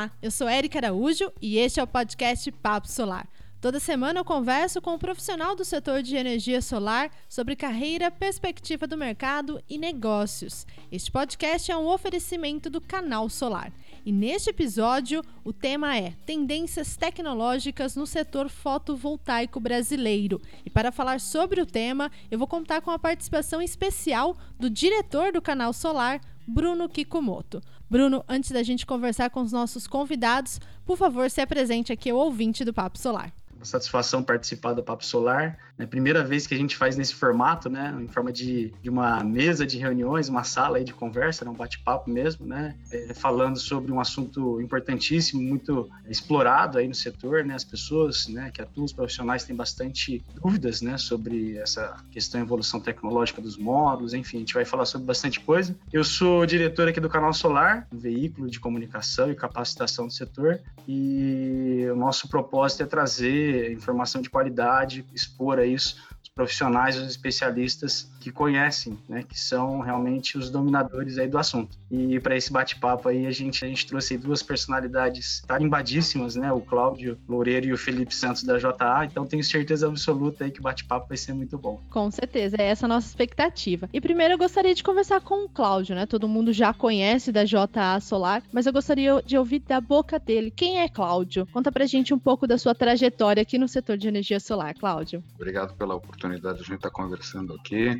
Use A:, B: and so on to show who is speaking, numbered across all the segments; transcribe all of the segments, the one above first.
A: Olá, eu sou Érica Araújo e este é o podcast Papo Solar. Toda semana eu converso com um profissional do setor de energia solar sobre carreira, perspectiva do mercado e negócios. Este podcast é um oferecimento do Canal Solar. E neste episódio, o tema é Tendências tecnológicas no setor fotovoltaico brasileiro. E para falar sobre o tema, eu vou contar com a participação especial do diretor do Canal Solar, Bruno Kikumoto. Bruno, antes da gente conversar com os nossos convidados, por favor, se apresente aqui ao ouvinte do Papo Solar
B: uma satisfação participar do Papo Solar. É a primeira vez que a gente faz nesse formato, né? Em forma de, de uma mesa de reuniões, uma sala aí de conversa, né? um bate-papo mesmo, né? É, falando sobre um assunto importantíssimo, muito explorado aí no setor, né? As pessoas, né? Que atuam, os profissionais têm bastante dúvidas, né? Sobre essa questão evolução tecnológica dos módulos, enfim, a gente vai falar sobre bastante coisa. Eu sou diretor aqui do Canal Solar, um veículo de comunicação e capacitação do setor, e o nosso propósito é trazer informação de qualidade, expor a isso os profissionais, os especialistas que conhecem, né, que são realmente os dominadores aí do assunto. E para esse bate-papo aí a gente a gente trouxe duas personalidades tarimbadíssimas, né, o Cláudio Loureiro e o Felipe Santos da JA, então tenho certeza absoluta aí que o bate-papo vai ser muito bom.
A: Com certeza, é essa a nossa expectativa. E primeiro eu gostaria de conversar com o Cláudio, né? Todo mundo já conhece da JA Solar, mas eu gostaria de ouvir da boca dele. Quem é Cláudio? Conta pra gente um pouco da sua trajetória aqui no setor de energia solar, Cláudio.
C: Obrigado pela oportunidade de a gente estar conversando aqui.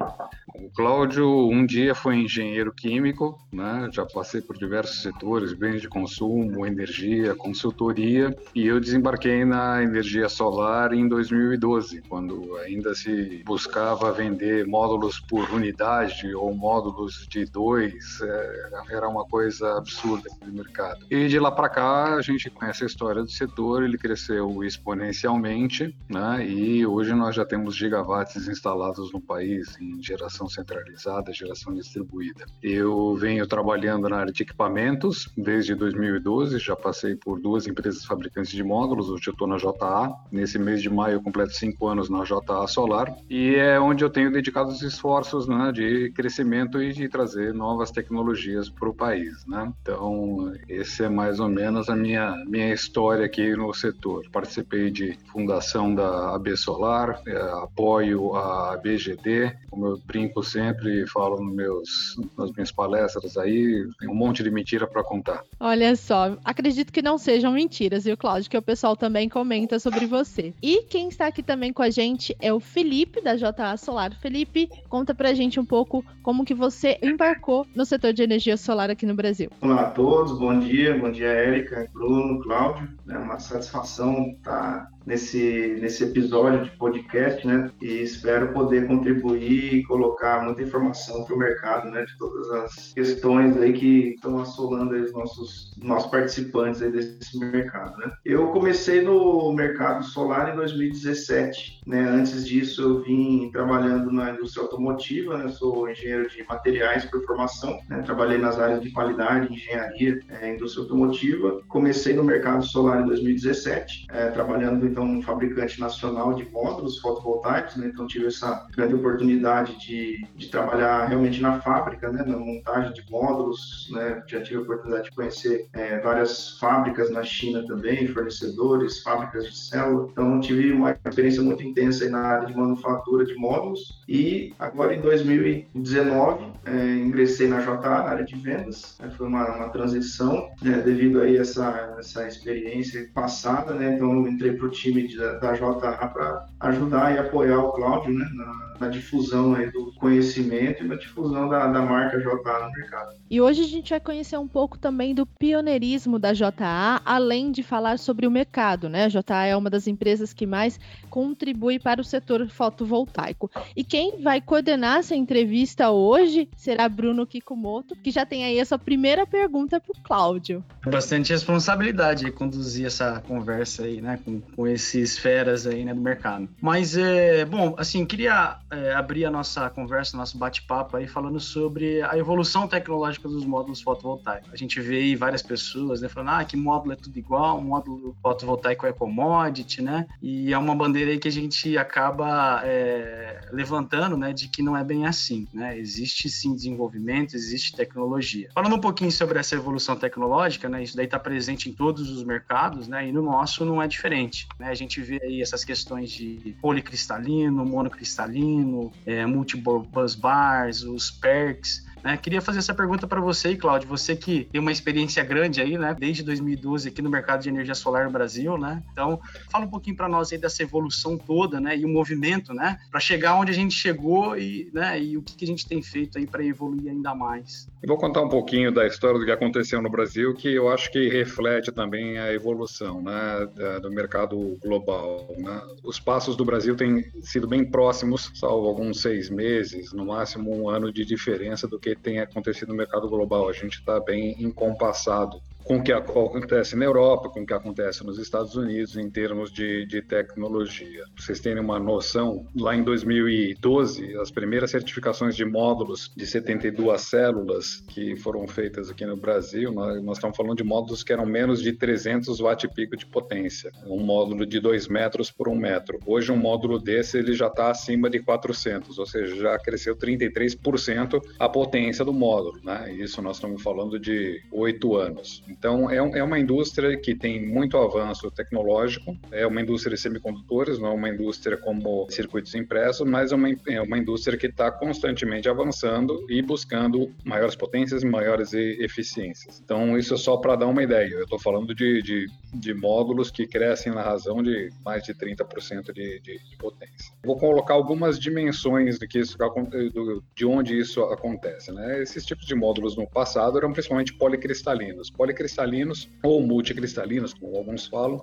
C: O Cláudio um dia foi engenheiro químico, né? já passei por diversos setores, bens de consumo, energia, consultoria, e eu desembarquei na energia solar em 2012, quando ainda se buscava vender módulos por unidade ou módulos de dois, é, era uma coisa absurda no mercado. E de lá para cá a gente conhece a história do setor, ele cresceu exponencialmente, né? e hoje nós já temos gigawatts instalados no país em geração centralizada, geração distribuída. Eu venho trabalhando na área de equipamentos desde 2012, já passei por duas empresas fabricantes de módulos, hoje eu estou na JA. Nesse mês de maio eu completo cinco anos na JA Solar e é onde eu tenho dedicado os esforços né, de crescimento e de trazer novas tecnologias para o país. Né? Então, esse é mais ou menos a minha, minha história aqui no setor. Participei de fundação da AB Solar, é, apoio a BGD, como eu brinco sempre e falo nos meus, nas minhas palestras aí, tem um monte de mentira para contar.
A: Olha só, acredito que não sejam mentiras, viu, Cláudio? Que o pessoal também comenta sobre você. E quem está aqui também com a gente é o Felipe, da JA Solar. Felipe, conta pra gente um pouco como que você embarcou no setor de energia solar aqui no Brasil.
D: Olá a todos, bom dia, bom dia, Érica, Bruno, Cláudio. É uma satisfação estar nesse, nesse episódio de podcast, né? E espero poder contribuir e colocar muita informação para o mercado, né? De todas as questões aí que estão assolando os nossos, nossos participantes aí desse mercado, né? Eu comecei no mercado solar em 2017, né? Antes disso eu vim trabalhando na indústria automotiva, né? Sou engenheiro de materiais por formação, né? Trabalhei nas áreas de qualidade, engenharia, é, indústria automotiva. Comecei no mercado solar em 2017, é, trabalhando então um fabricante nacional de módulos fotovoltaicos, né? Então tive essa grande oportunidade de, de trabalhar realmente na fábrica, né? Na montagem de módulos, né? Já tive a oportunidade de conhecer é, várias fábricas na China também, fornecedores, fábricas de célula. Então tive uma experiência muito intensa na área de manufatura de módulos e agora em 2019 é, ingressei na JA, na área de vendas. Né? Foi uma, uma transição né? devido aí essa essa experiência passada, né? Então entrei para o time de, da JA para ajudar e apoiar o Cláudio né, na, na difusão aí do conhecimento e na difusão da, da marca JA no mercado.
A: E hoje a gente vai conhecer um pouco também do pioneirismo da JA, além de falar sobre o mercado. Né? A JA é uma das empresas que mais contribui para o setor fotovoltaico. E quem vai coordenar essa entrevista hoje será Bruno Kikumoto, que já tem aí a sua primeira pergunta para o Cláudio.
B: Bastante responsabilidade conduzir essa conversa aí, né, com, com esses feras aí, né, do mercado. Mas, é, bom, assim, queria é, abrir a nossa conversa, nosso bate-papo aí, falando sobre a evolução tecnológica dos módulos fotovoltaicos. A gente vê aí várias pessoas, né, falando, ah, que módulo é tudo igual, um módulo fotovoltaico é commodity, né, e é uma bandeira aí que a gente acaba é, levantando, né, de que não é bem assim, né? Existe sim desenvolvimento, existe tecnologia. Falando um pouquinho sobre essa evolução tecnológica, né, isso daí está presente em todos os mercados, né, e no nosso não é diferente, né? A gente vê aí essas questões de policristalino, monocristalino, é, multibus bars, os perks, né? Queria fazer essa pergunta para você, Cláudio, você que tem uma experiência grande aí, né, desde 2012 aqui no mercado de energia solar no Brasil, né? Então, fala um pouquinho para nós aí dessa evolução toda, né, e o movimento, né, para chegar onde a gente chegou e, né, e o que, que a gente tem feito aí para evoluir ainda mais.
C: Vou contar um pouquinho da história do que aconteceu no Brasil, que eu acho que reflete também a evolução, né, do mercado global, né? Os passos do Brasil têm sido bem próximos, salvo alguns seis meses, no máximo um ano de diferença do que que tem acontecido no mercado global. A gente está bem encompassado com o que acontece na Europa, com o que acontece nos Estados Unidos em termos de, de tecnologia. Pra vocês terem uma noção, lá em 2012, as primeiras certificações de módulos de 72 células que foram feitas aqui no Brasil, nós, nós estamos falando de módulos que eram menos de 300 watt-pico de potência, um módulo de 2 metros por 1 metro. Hoje, um módulo desse ele já está acima de 400, ou seja, já cresceu 33% a potência do módulo. Né? Isso nós estamos falando de 8 anos. Então, é, um, é, uma indústria que tem muito avanço tecnológico, é uma indústria de semicondutores, não é uma indústria como circuitos impressos, mas é uma, é uma indústria que está constantemente avançando e buscando maiores potências e maiores eficiências. Então, isso é só para dar uma ideia. Eu estou falando de, de, de, módulos que crescem na razão de mais de 30% de, de, de potência. Vou colocar algumas dimensões de, que isso, de onde isso acontece. Né? Esses tipos de módulos no passado eram principalmente policristalinos. Policristalinos cristalinos ou multicristalinos, como alguns falam,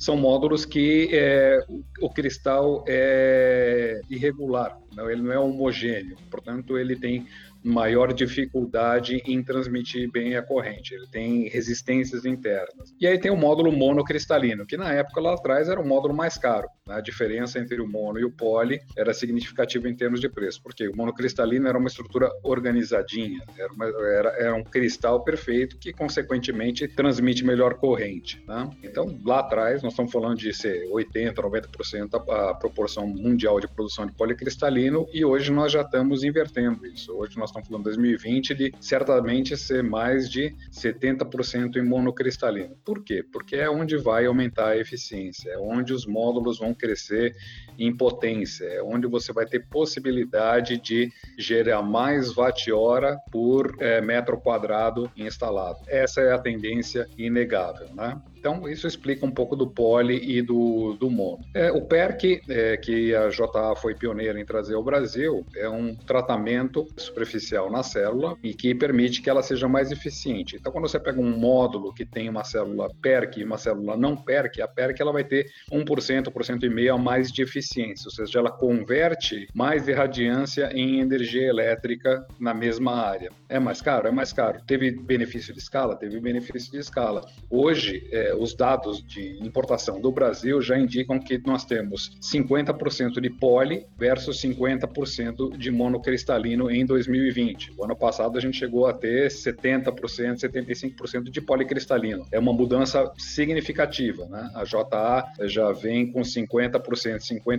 C: são módulos que é, o cristal é irregular, não, ele não é homogêneo, portanto ele tem maior dificuldade em transmitir bem a corrente, ele tem resistências internas. E aí tem o módulo monocristalino, que na época lá atrás era o módulo mais caro. A diferença entre o mono e o poli era significativa em termos de preço, porque o monocristalino era uma estrutura organizadinha, era, uma, era, era um cristal perfeito que, consequentemente, transmite melhor corrente. Né? Então, lá atrás, nós estamos falando de ser 80%, 90% a, a proporção mundial de produção de policristalino, e hoje nós já estamos invertendo isso. Hoje nós estamos falando 2020 de certamente ser mais de 70% em monocristalino. Por quê? Porque é onde vai aumentar a eficiência, é onde os módulos vão crescer em potência, é onde você vai ter possibilidade de gerar mais watt-hora por é, metro quadrado instalado. Essa é a tendência inegável, né? Então, isso explica um pouco do poli e do, do mono. É, o PERC, é, que a JA foi pioneira em trazer ao Brasil, é um tratamento superficial na célula e que permite que ela seja mais eficiente. Então, quando você pega um módulo que tem uma célula PERC e uma célula não PERC, a PERC ela vai ter 1%, 1,5% a mais de eficiência, ou seja, ela converte mais irradiância em energia elétrica na mesma área. É mais caro? É mais caro. Teve benefício de escala? Teve benefício de escala. Hoje, é, os dados de importação do Brasil já indicam que nós temos 50% de poli versus 50% de monocristalino em 2020. O ano passado a gente chegou a ter 70%, 75% de policristalino. É uma mudança significativa. Né? A JA já vem com 50%, 50%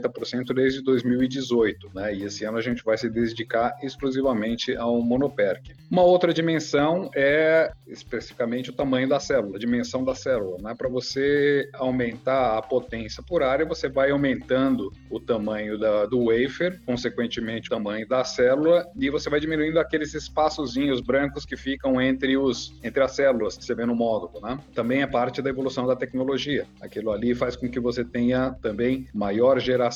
C: desde 2018. Né? E esse ano a gente vai se dedicar exclusivamente ao monoperc. Uma outra dimensão é especificamente o tamanho da célula, a dimensão da célula. Né? Para você aumentar a potência por área, você vai aumentando o tamanho da, do wafer, consequentemente o tamanho da célula, e você vai diminuindo aqueles espaçozinhos brancos que ficam entre, os, entre as células você vê no módulo. Né? Também é parte da evolução da tecnologia. Aquilo ali faz com que você tenha também maior geração.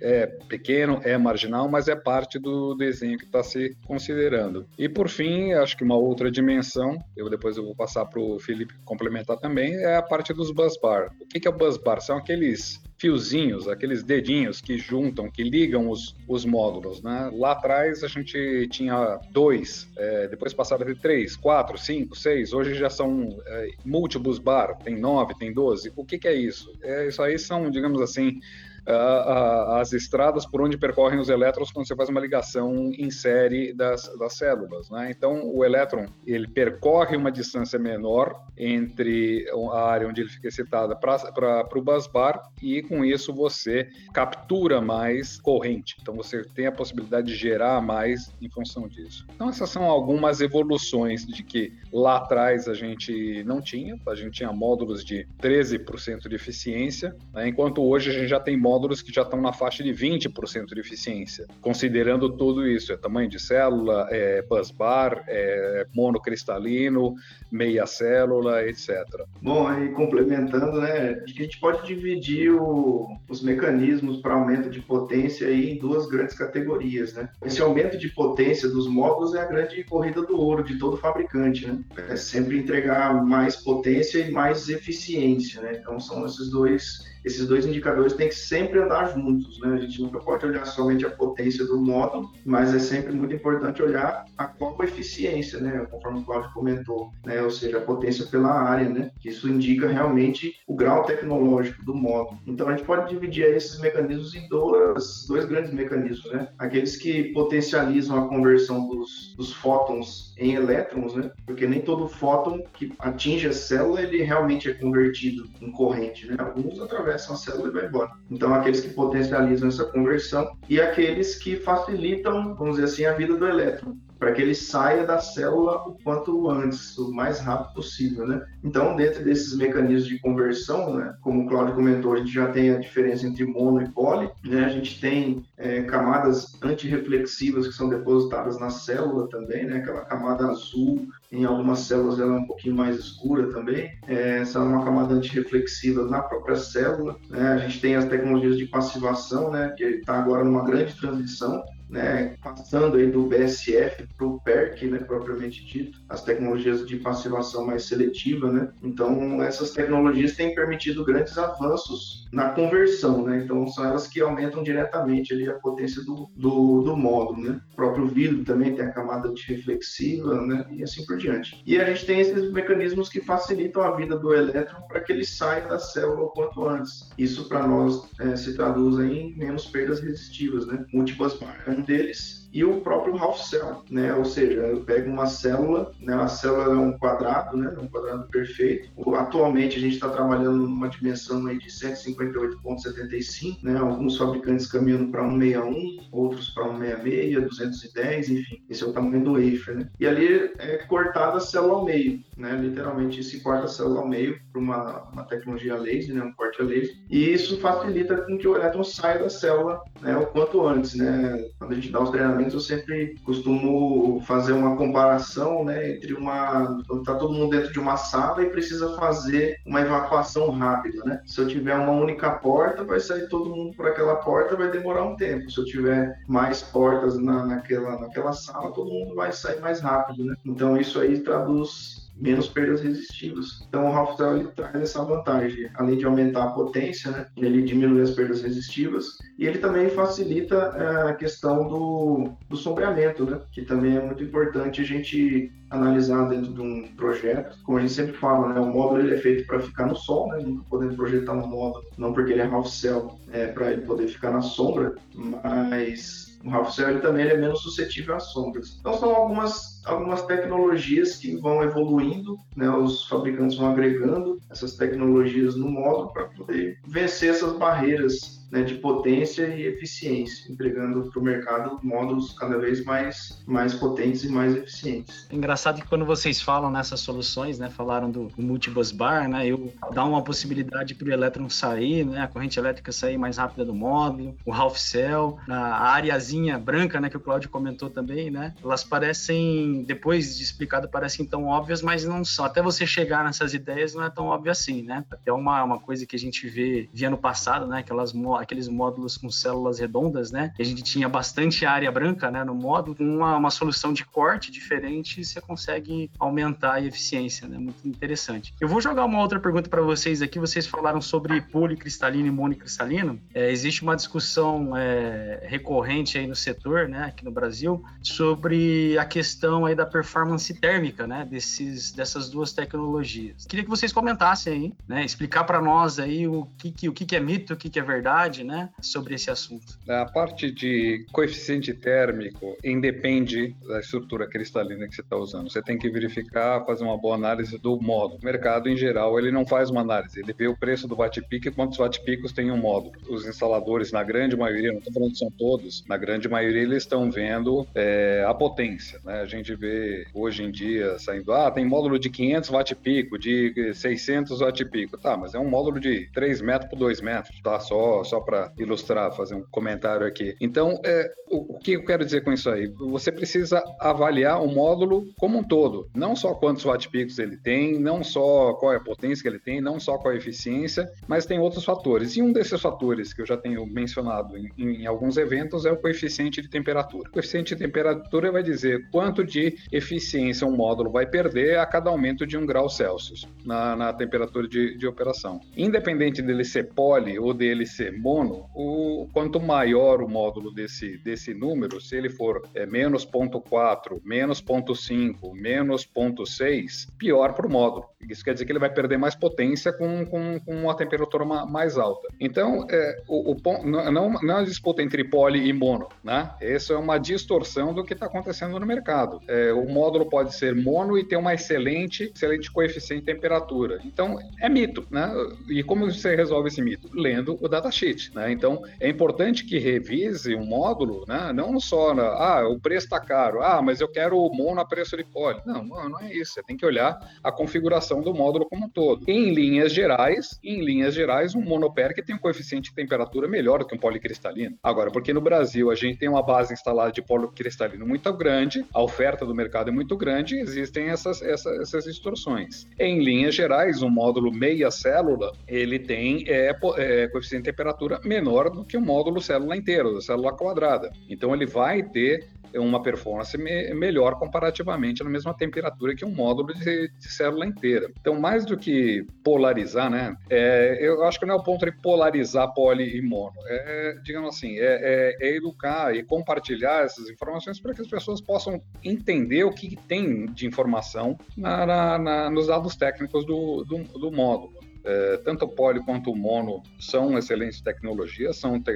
C: É pequeno, é marginal, mas é parte do desenho que está se considerando. E por fim, acho que uma outra dimensão, eu depois eu vou passar para o Felipe complementar também, é a parte dos bus bar. O que é o bus bar? São aqueles fiozinhos, aqueles dedinhos que juntam, que ligam os, os módulos. Né? Lá atrás a gente tinha dois, é, depois passaram ter três, quatro, cinco, seis, hoje já são é, multibus bar, tem nove, tem doze. O que, que é isso? É, isso aí são, digamos assim, as estradas por onde percorrem os elétrons quando você faz uma ligação em série das, das células. Né? Então, o elétron ele percorre uma distância menor entre a área onde ele fica excitada para o busbar e, com isso, você captura mais corrente. Então, você tem a possibilidade de gerar mais em função disso. Então, essas são algumas evoluções de que lá atrás a gente não tinha. A gente tinha módulos de 13% de eficiência, né? enquanto hoje a gente já tem módulos que já estão na faixa de 20% de eficiência, considerando tudo isso: é tamanho de célula, é busbar, é monocristalino, meia célula, etc.
D: Bom, aí complementando, né, a gente pode dividir o, os mecanismos para aumento de potência aí em duas grandes categorias, né? Esse aumento de potência dos módulos é a grande corrida do ouro de todo fabricante, né? É sempre entregar mais potência e mais eficiência, né? Então são esses dois esses dois indicadores têm que sempre andar juntos, né? A gente nunca pode olhar somente a potência do módulo, mas é sempre muito importante olhar a qual a eficiência, né? Conforme o Claudio comentou, né? Ou seja, a potência pela área, né? Isso indica realmente o grau tecnológico do módulo. Então a gente pode dividir esses mecanismos em dois, dois grandes mecanismos, né? Aqueles que potencializam a conversão dos, dos fótons em elétrons, né? Porque nem todo fóton que atinge a célula ele realmente é convertido em corrente, né? Alguns atravessam a célula e vai embora. Então, aqueles que potencializam essa conversão e aqueles que facilitam, vamos dizer assim, a vida do elétron para que ele saia da célula o quanto antes, o mais rápido possível, né? Então, dentro desses mecanismos de conversão, né, como o Claudio comentou, a gente já tem a diferença entre mono e poli, né? A gente tem é, camadas antirreflexivas que são depositadas na célula também, né? Aquela camada azul, em algumas células ela é um pouquinho mais escura também. É, essa é uma camada antirreflexiva na própria célula. Né? A gente tem as tecnologias de passivação, né? Que está agora numa grande transição né, passando aí do BSF para o PERC, né, propriamente dito, as tecnologias de passivação mais seletiva, né? Então essas tecnologias têm permitido grandes avanços na conversão, né? Então são elas que aumentam diretamente ali a potência do, do, do módulo, né? O próprio vidro também tem a camada de reflexiva, né? E assim por diante. E a gente tem esses mecanismos que facilitam a vida do elétron para que ele saia da célula o quanto antes. Isso para nós é, se traduz em menos perdas resistivas, né? Múltiplas barras um deles e o próprio half cell, né? Ou seja, eu pego uma célula, né? A célula é um quadrado, né? Um quadrado perfeito. Atualmente a gente está trabalhando numa dimensão aí de 158,75, né? Alguns fabricantes caminhando para 161, outros para 166, 210, enfim. Esse é o tamanho do wafer, né? E ali é cortada a célula ao meio, né? Literalmente se corta a célula ao meio para uma, uma tecnologia laser, né? Um corte a laser. E isso facilita com que o elétron saia da célula, né? O quanto antes, né? Quando a gente dá os treinamentos eu sempre costumo fazer uma comparação né, entre uma. Quando está todo mundo dentro de uma sala e precisa fazer uma evacuação rápida. Né? Se eu tiver uma única porta, vai sair todo mundo por aquela porta, vai demorar um tempo. Se eu tiver mais portas na, naquela, naquela sala, todo mundo vai sair mais rápido. Né? Então, isso aí traduz menos perdas resistivas. Então o Cell ele traz essa vantagem, além de aumentar a potência, né, ele diminui as perdas resistivas e ele também facilita é, a questão do, do sombreamento, né, que também é muito importante a gente analisar dentro de um projeto. Como a gente sempre fala, né, o módulo ele é feito para ficar no sol, né, nunca podemos projetar um módulo não porque ele é Half Cell, é, para ele poder ficar na sombra, mas o Half Cell também ele é menos suscetível às sombras. Então são algumas, algumas tecnologias que vão evoluindo, né? os fabricantes vão agregando essas tecnologias no módulo para poder vencer essas barreiras né, de potência e eficiência, entregando para o mercado módulos cada vez mais, mais potentes e mais eficientes.
B: É engraçado que quando vocês falam nessas soluções, né, falaram do, multibus bar, né, eu dá uma possibilidade para o elétron sair, né, a corrente elétrica sair mais rápida do módulo, o half cell, a areazinha branca, né, que o Claudio comentou também, né, elas parecem, depois de explicado, parecem tão óbvias, mas não são. Até você chegar nessas ideias não é tão óbvio assim, né? Até uma, uma coisa que a gente vê, via no passado, né, aquelas aqueles módulos com células redondas, né? A gente tinha bastante área branca, né, no módulo, uma, uma solução de corte diferente, você consegue aumentar a eficiência, né? Muito interessante. Eu vou jogar uma outra pergunta para vocês aqui. Vocês falaram sobre policristalino e monicristalino. É, existe uma discussão é, recorrente aí no setor, né, aqui no Brasil, sobre a questão questão aí da performance térmica, né, desses, dessas duas tecnologias. Queria que vocês comentassem aí, né, explicar para nós aí o que, que, o que, que é mito, o que, que é verdade, né, sobre esse assunto.
C: A parte de coeficiente térmico independe da estrutura cristalina que você está usando. Você tem que verificar, fazer uma boa análise do módulo. O mercado, em geral, ele não faz uma análise, ele vê o preço do watt-peak e quantos watt-picos tem um módulo. Os instaladores, na grande maioria, não estou falando que são todos, na grande maioria eles estão vendo é, a potência. Né? A gente vê hoje em dia saindo, ah, tem módulo de 500 watt-pico, de 600 watt-pico. Tá, mas é um módulo de 3 metros por 2 metros, tá? Só, só para ilustrar, fazer um comentário aqui. Então, é, o, o que eu quero dizer com isso aí? Você precisa avaliar o módulo como um todo, não só quantos watt-picos ele tem, não só qual é a potência que ele tem, não só qual é a eficiência, mas tem outros fatores. E um desses fatores que eu já tenho mencionado em, em alguns eventos é o coeficiente de temperatura. O coeficiente de temperatura vai dizer quanto de eficiência um módulo vai perder a cada aumento de um grau Celsius na, na temperatura de, de, operação. Independente dele ser poli ou dele ser mono, o, quanto maior o módulo desse, desse número, se ele for é, menos 0.4, menos 0.5, menos 0.6, pior para o módulo. Isso quer dizer que ele vai perder mais potência com, com, com uma temperatura mais alta. Então, é, o, o, não, não é uma disputa entre poli e mono, né? Isso é uma distorção do que está acontecendo no mercado. É, o módulo pode ser mono e ter uma excelente, excelente coeficiente de temperatura. Então, é mito, né? E como você resolve esse mito? Lendo o datasheet, né? Então, é importante que revise um módulo, né? Não só, na, ah, o preço está caro, ah, mas eu quero o mono a preço de poli. Não, não é isso. Você tem que olhar a configuração do módulo como um todo. Em linhas gerais, em linhas gerais, um monoperc tem um coeficiente de temperatura melhor do que um policristalino. Agora, porque no Brasil a gente tem uma base instalada de policristalino muito grande, a oferta do mercado é muito grande, existem essas, essas, distorções. Em linhas gerais, um módulo meia célula, ele tem é, é, coeficiente de temperatura menor do que um módulo célula inteira, célula quadrada. Então ele vai ter uma performance me melhor comparativamente na mesma temperatura que um módulo de, de, célula inteira. Então, mais do que polarizar, né? É, eu acho que não é o ponto de polarizar poli e mono. É, digamos assim, é, é, é educar e compartilhar essas informações para que as pessoas possam entender o que tem de informação na, na, na, nos dados técnicos do, do, do módulo. É, tanto o poli quanto o mono são excelentes tecnologias, são te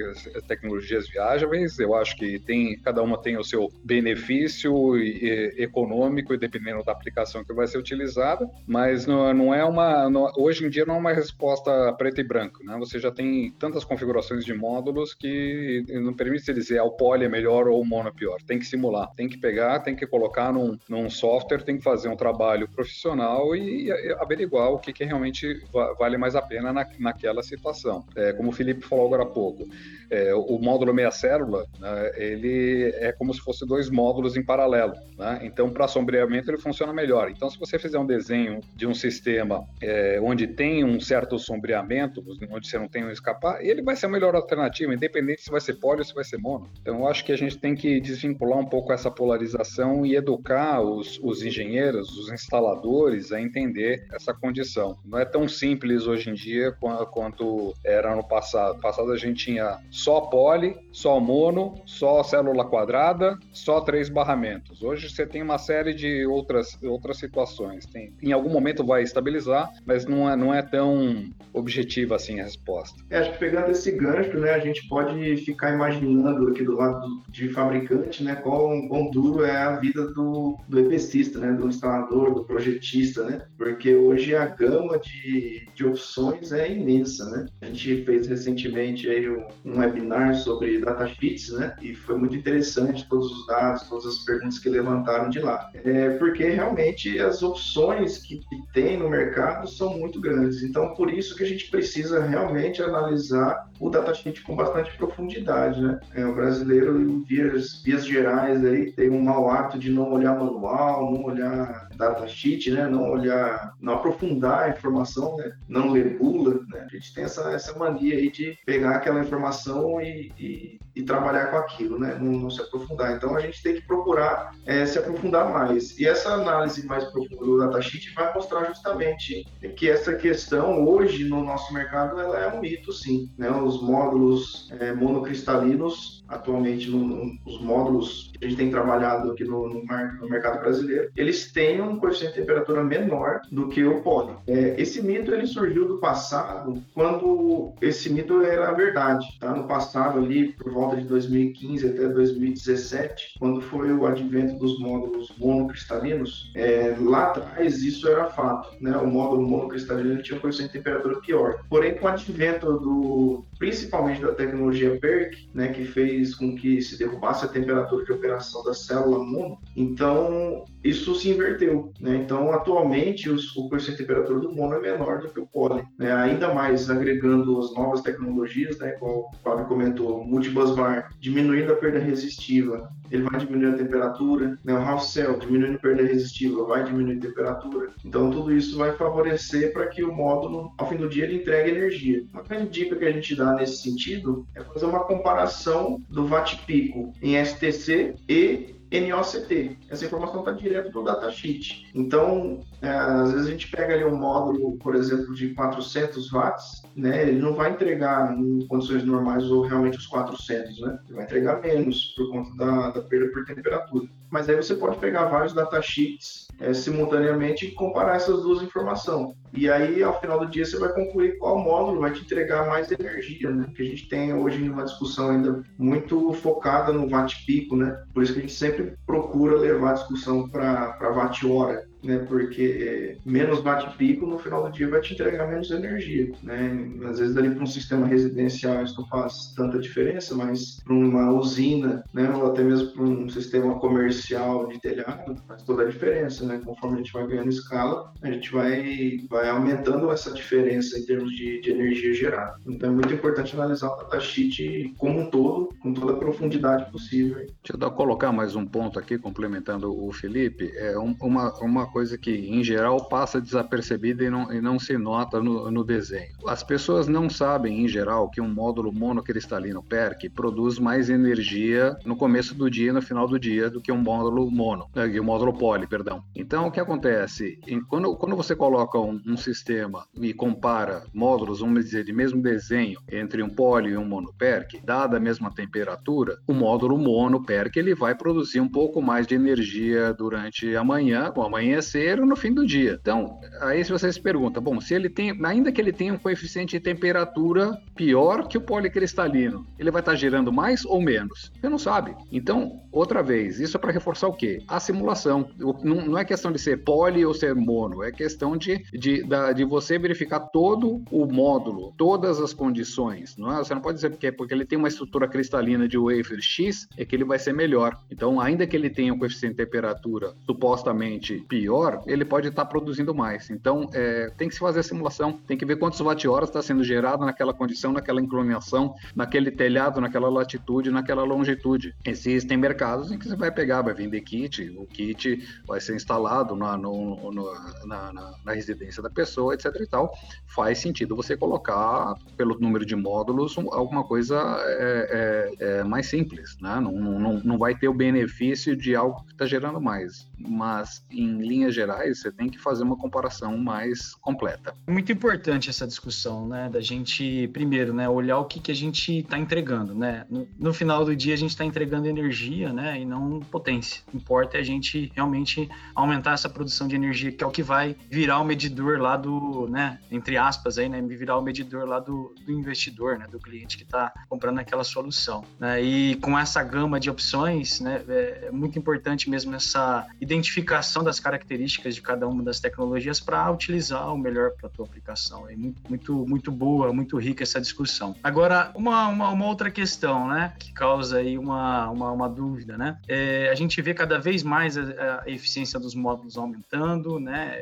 C: tecnologias viáveis. Eu acho que tem, cada uma tem o seu benefício e, e, econômico, e dependendo da aplicação que vai ser utilizada, mas não, não é uma. Não, hoje em dia não é uma resposta preto e branco. Né? Você já tem tantas configurações de módulos que não permite dizer ah, o poli é melhor ou o mono é pior. Tem que simular, tem que pegar, tem que colocar num, num software, tem que fazer um trabalho profissional e, e averiguar o que, que realmente vai vale mais a pena na, naquela situação. É, como o Felipe falou agora há pouco, é, o módulo meia célula, né, ele é como se fosse dois módulos em paralelo. Né? Então, para sombreamento, ele funciona melhor. Então, se você fizer um desenho de um sistema é, onde tem um certo sombreamento, onde você não tem um escapar, ele vai ser a melhor alternativa, independente se vai ser poli ou se vai ser mono. Então, eu acho que a gente tem que desvincular um pouco essa polarização e educar os, os engenheiros, os instaladores a entender essa condição. Não é tão simples hoje em dia quanto era no passado. No passado a gente tinha só poli, só mono, só célula quadrada, só três barramentos. Hoje você tem uma série de outras, outras situações. Tem, em algum momento vai estabilizar, mas não é, não é tão objetiva assim a resposta.
D: É, acho que pegando esse gancho, né, a gente pode ficar imaginando aqui do lado de fabricante, né, quão, quão duro é a vida do, do EPCista, né, do instalador, do projetista, né, porque hoje a gama de, de opções é imensa, né. A gente fez recentemente aí um, webinar sobre datasheets, né? E foi muito interessante todos os dados, todas as perguntas que levantaram de lá. É, porque realmente as opções que, que tem no mercado são muito grandes. Então, por isso que a gente precisa realmente analisar o datasheet com bastante profundidade, né? É, o brasileiro, em vias, vias gerais, aí, tem um mau hábito de não olhar manual, não olhar datasheet, né? Não olhar, não aprofundar a informação, né? Não ler bula, né? A gente tem essa, essa mania aí de pegar aquela informação e, e, e trabalhar com aquilo, né? Não, não, se aprofundar. Então, a gente tem que procurar é, se aprofundar mais. E essa análise mais profunda do datasheet vai mostrar justamente que essa questão, hoje, no nosso mercado, ela é um mito, sim, né? Os módulos é, monocristalinos atualmente no, no, os módulos gente tem trabalhado aqui no, no, no mercado brasileiro, eles têm um coeficiente de temperatura menor do que o pólen. É, esse mito ele surgiu do passado, quando esse mito era verdade. Tá? No passado, ali, por volta de 2015 até 2017, quando foi o advento dos módulos monocristalinos, é, lá atrás isso era fato. Né? O módulo monocristalino tinha um coeficiente de temperatura pior. Porém, com o advento do, principalmente da tecnologia PERC, né, que fez com que se derrubasse a temperatura de operação da célula mono, então isso se inverteu. Né? Então, atualmente, os, o coeficiente de temperatura do mono é menor do que o pólen. Né? Ainda mais agregando as novas tecnologias, né, como o Fábio comentou, multibusbar, diminuindo a perda resistiva, ele vai diminuir a temperatura, né? o half cell, diminuindo a perda resistiva, vai diminuir a temperatura. Então, tudo isso vai favorecer para que o módulo, ao fim do dia, ele entregue energia. Uma grande dica que a gente dá nesse sentido é fazer uma comparação do watt pico em STC e NOCT. Essa informação está direto do datasheet. Então, é, às vezes a gente pega ali um módulo, por exemplo, de 400 watts, né? Ele não vai entregar em condições normais ou realmente os 400, né? Ele vai entregar menos por conta da, da perda por temperatura. Mas aí você pode pegar vários datasheets é, simultaneamente e comparar essas duas informações. E aí, ao final do dia, você vai concluir qual módulo vai te entregar mais energia, né? Que a gente tem hoje uma discussão ainda muito focada no watt pico, né? Por isso que a gente sempre procura levar a discussão para watt hora né? Porque menos bate-pico no final do dia vai te entregar menos energia, né? Às vezes ali para um sistema residencial isso não faz tanta diferença, mas para uma usina, né? Ou até mesmo para um sistema comercial de telhado faz toda a diferença, né? Conforme a gente vai ganhando escala, a gente vai vai aumentando essa diferença em termos de, de energia gerada. Então é muito importante analisar o datasheet como um todo, com toda a profundidade possível.
C: Deixa eu colocar mais um ponto aqui, complementando o Felipe. É uma, uma coisa que, em geral, passa desapercebida e não, e não se nota no, no, desenho. As pessoas não sabem, em geral, que um módulo monocristalino PERC produz mais energia no começo do dia e no final do dia do que um módulo mono, né, um módulo poly, perdão. Então, o que acontece? Quando, quando você coloca um, um sistema e compara módulos, vamos dizer, de mesmo desenho entre um poly e um mono PERC, dada a mesma temperatura, o módulo mono PERC ele vai produzir um pouco mais de energia durante a manhã, com amanhã amanhecer no fim do dia. Então, aí se você se pergunta, bom, se ele tem, ainda que ele tenha um coeficiente de temperatura pior que o policristalino, ele vai estar gerando mais ou menos? Você não sabe. Então, outra vez, isso é para reforçar o quê? A simulação. Não, não, é questão de ser poli ou ser mono, é questão de, de, de você verificar todo o módulo, todas as condições. Não é? Você não pode dizer porque, porque ele tem uma estrutura cristalina de wafer X, é que ele vai ser melhor. Então, ainda que ele tenha um coeficiente de temperatura supostamente pior, pior, ele pode estar tá produzindo mais. Então, é, tem que se fazer a simulação, tem que ver quantos watt-horas está sendo gerado naquela condição, naquela inclinação, naquele telhado, naquela latitude, naquela longitude. Existem mercados em que você vai pegar, vai vender kit, o kit vai ser instalado na, no, no, na, na, na residência da pessoa, etc e tal. Faz sentido você colocar, pelo número de módulos, alguma coisa é, é, é mais simples, né? Não, não, não vai ter o benefício de algo que está gerando mais. Mas, em linha linhas gerais, você tem que fazer uma comparação mais completa.
B: Muito importante essa discussão, né? Da gente, primeiro, né, olhar o que, que a gente está entregando, né? No, no, final do dia, a gente está entregando energia, né? E não potência. O que importa é a gente realmente aumentar essa produção de energia, que é o que vai virar o medidor lá do, né? Entre aspas, aí, né? Virar o medidor lá do, do investidor, né? Do cliente que está comprando aquela solução. Né? E com essa gama de opções, né? É, é muito importante mesmo essa identificação das características características de cada uma das tecnologias para utilizar o melhor para a tua aplicação. É muito, muito, muito boa, muito rica essa discussão. Agora, uma, uma, uma outra questão, né, que causa aí uma, uma, uma dúvida, né? É, a gente vê cada vez mais a, a eficiência dos módulos aumentando, né?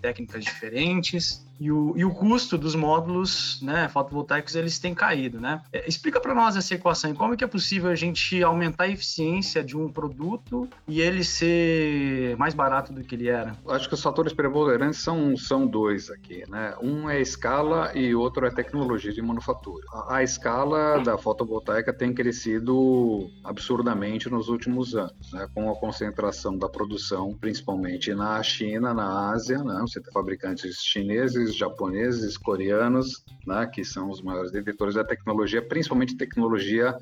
B: Técnicas diferentes e o, e o custo dos módulos né, fotovoltaicos eles têm caído. Né? É, explica para nós essa equação, como é que é possível a gente aumentar a eficiência de um produto e ele ser mais barato do que ele era?
C: Acho que os fatores preponderantes são, são dois aqui. Né? Um é escala e outro é tecnologia de manufatura. A, a escala da fotovoltaica tem crescido absurdamente nos últimos anos, né? com a concentração da produção, principalmente na China, na Ásia, né? você tem fabricantes chineses japoneses, coreanos, né, que são os maiores detentores da tecnologia, principalmente tecnologia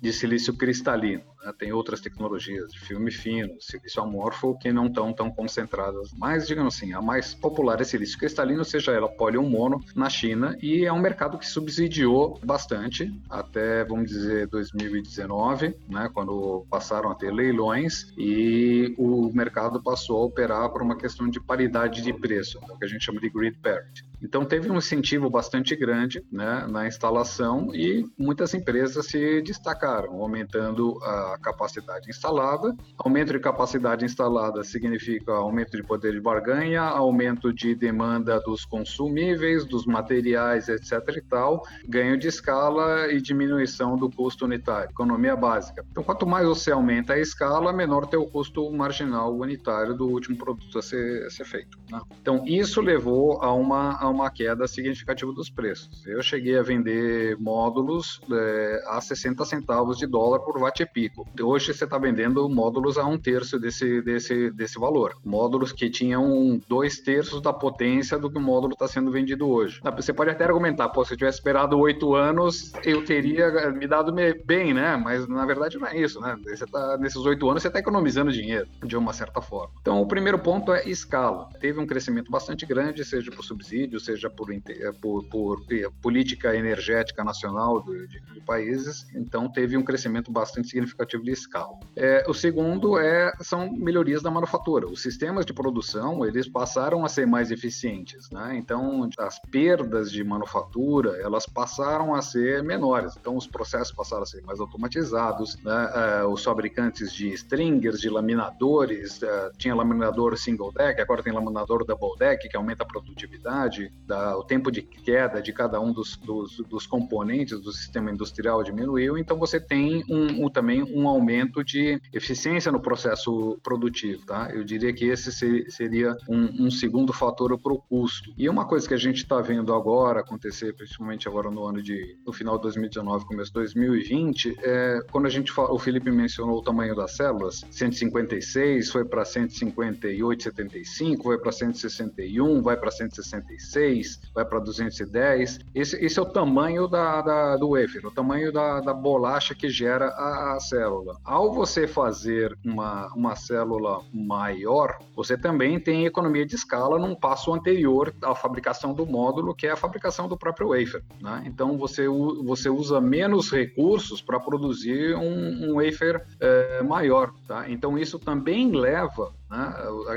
C: de silício cristalino. Né? Tem outras tecnologias de filme fino, silício amorfo, que não estão tão concentradas. Mas, digamos assim, a mais popular é silício cristalino, seja ela poli ou mono, na China, e é um mercado que subsidiou bastante até, vamos dizer, 2019, né? quando passaram a ter leilões e o mercado passou a operar por uma questão de paridade de preço, o que a gente chama de grid parity. Então teve um incentivo bastante grande né, na instalação e muitas empresas se destacaram, aumentando a capacidade instalada. Aumento de capacidade instalada significa aumento de poder de barganha, aumento de demanda dos consumíveis, dos materiais, etc. e tal, ganho de escala e diminuição do custo unitário, economia básica. Então, quanto mais você aumenta a escala, menor tem o custo marginal unitário do último produto a ser, a ser feito. Né? Então, isso levou a uma, a uma queda significativa dos preços. Eu cheguei a vender módulos é, a 60 centavos de dólar por watt-pico. Hoje você está vendendo módulos a um terço desse, desse, desse valor. Módulos que tinham dois terços da potência do que o módulo está sendo vendido hoje. Você pode até argumentar, pô, se eu tivesse esperado oito anos, eu teria me dado bem, né? Mas na verdade não é isso, né? Você tá, nesses oito anos você está economizando dinheiro, de uma certa forma. Então, o primeiro ponto é escala. Teve um crescimento bastante grande, seja por subsídio, seja por, eh, por, por eh, política energética nacional de, de, países, então teve um crescimento bastante significativo de escala. É, o segundo é, são melhorias da manufatura. Os sistemas de produção, eles passaram a ser mais eficientes, né? Então, as perdas de manufatura, elas passaram a ser menores. Então, os processos passaram a ser mais automatizados, né? É, os fabricantes de stringers, de laminadores, é, tinha laminador single deck, agora tem laminador double deck, que aumenta a produtividade, da, o tempo de queda de cada um dos, dos, dos, componentes do sistema industrial diminuiu, então você tem um, um, também um aumento de eficiência no processo produtivo. Tá? Eu diria que esse seria um, um segundo fator para o custo. E uma coisa que a gente está vendo agora acontecer, principalmente agora no ano de no final de 2019, começo de 2020, é quando a gente fala, o Felipe mencionou o tamanho das células, 156 foi para 158, 75, foi para 161, vai para 166, vai para 210. Esse, esse é o tamanho da, da, do wafer, o tamanho da, da bolacha que gera a, a, célula. Ao você fazer uma, uma célula maior, você também tem economia de escala num passo anterior à fabricação do módulo, que é a fabricação do próprio wafer. Né? Então você, você usa menos recursos para produzir um, um wafer é, maior. Tá? Então isso também leva né?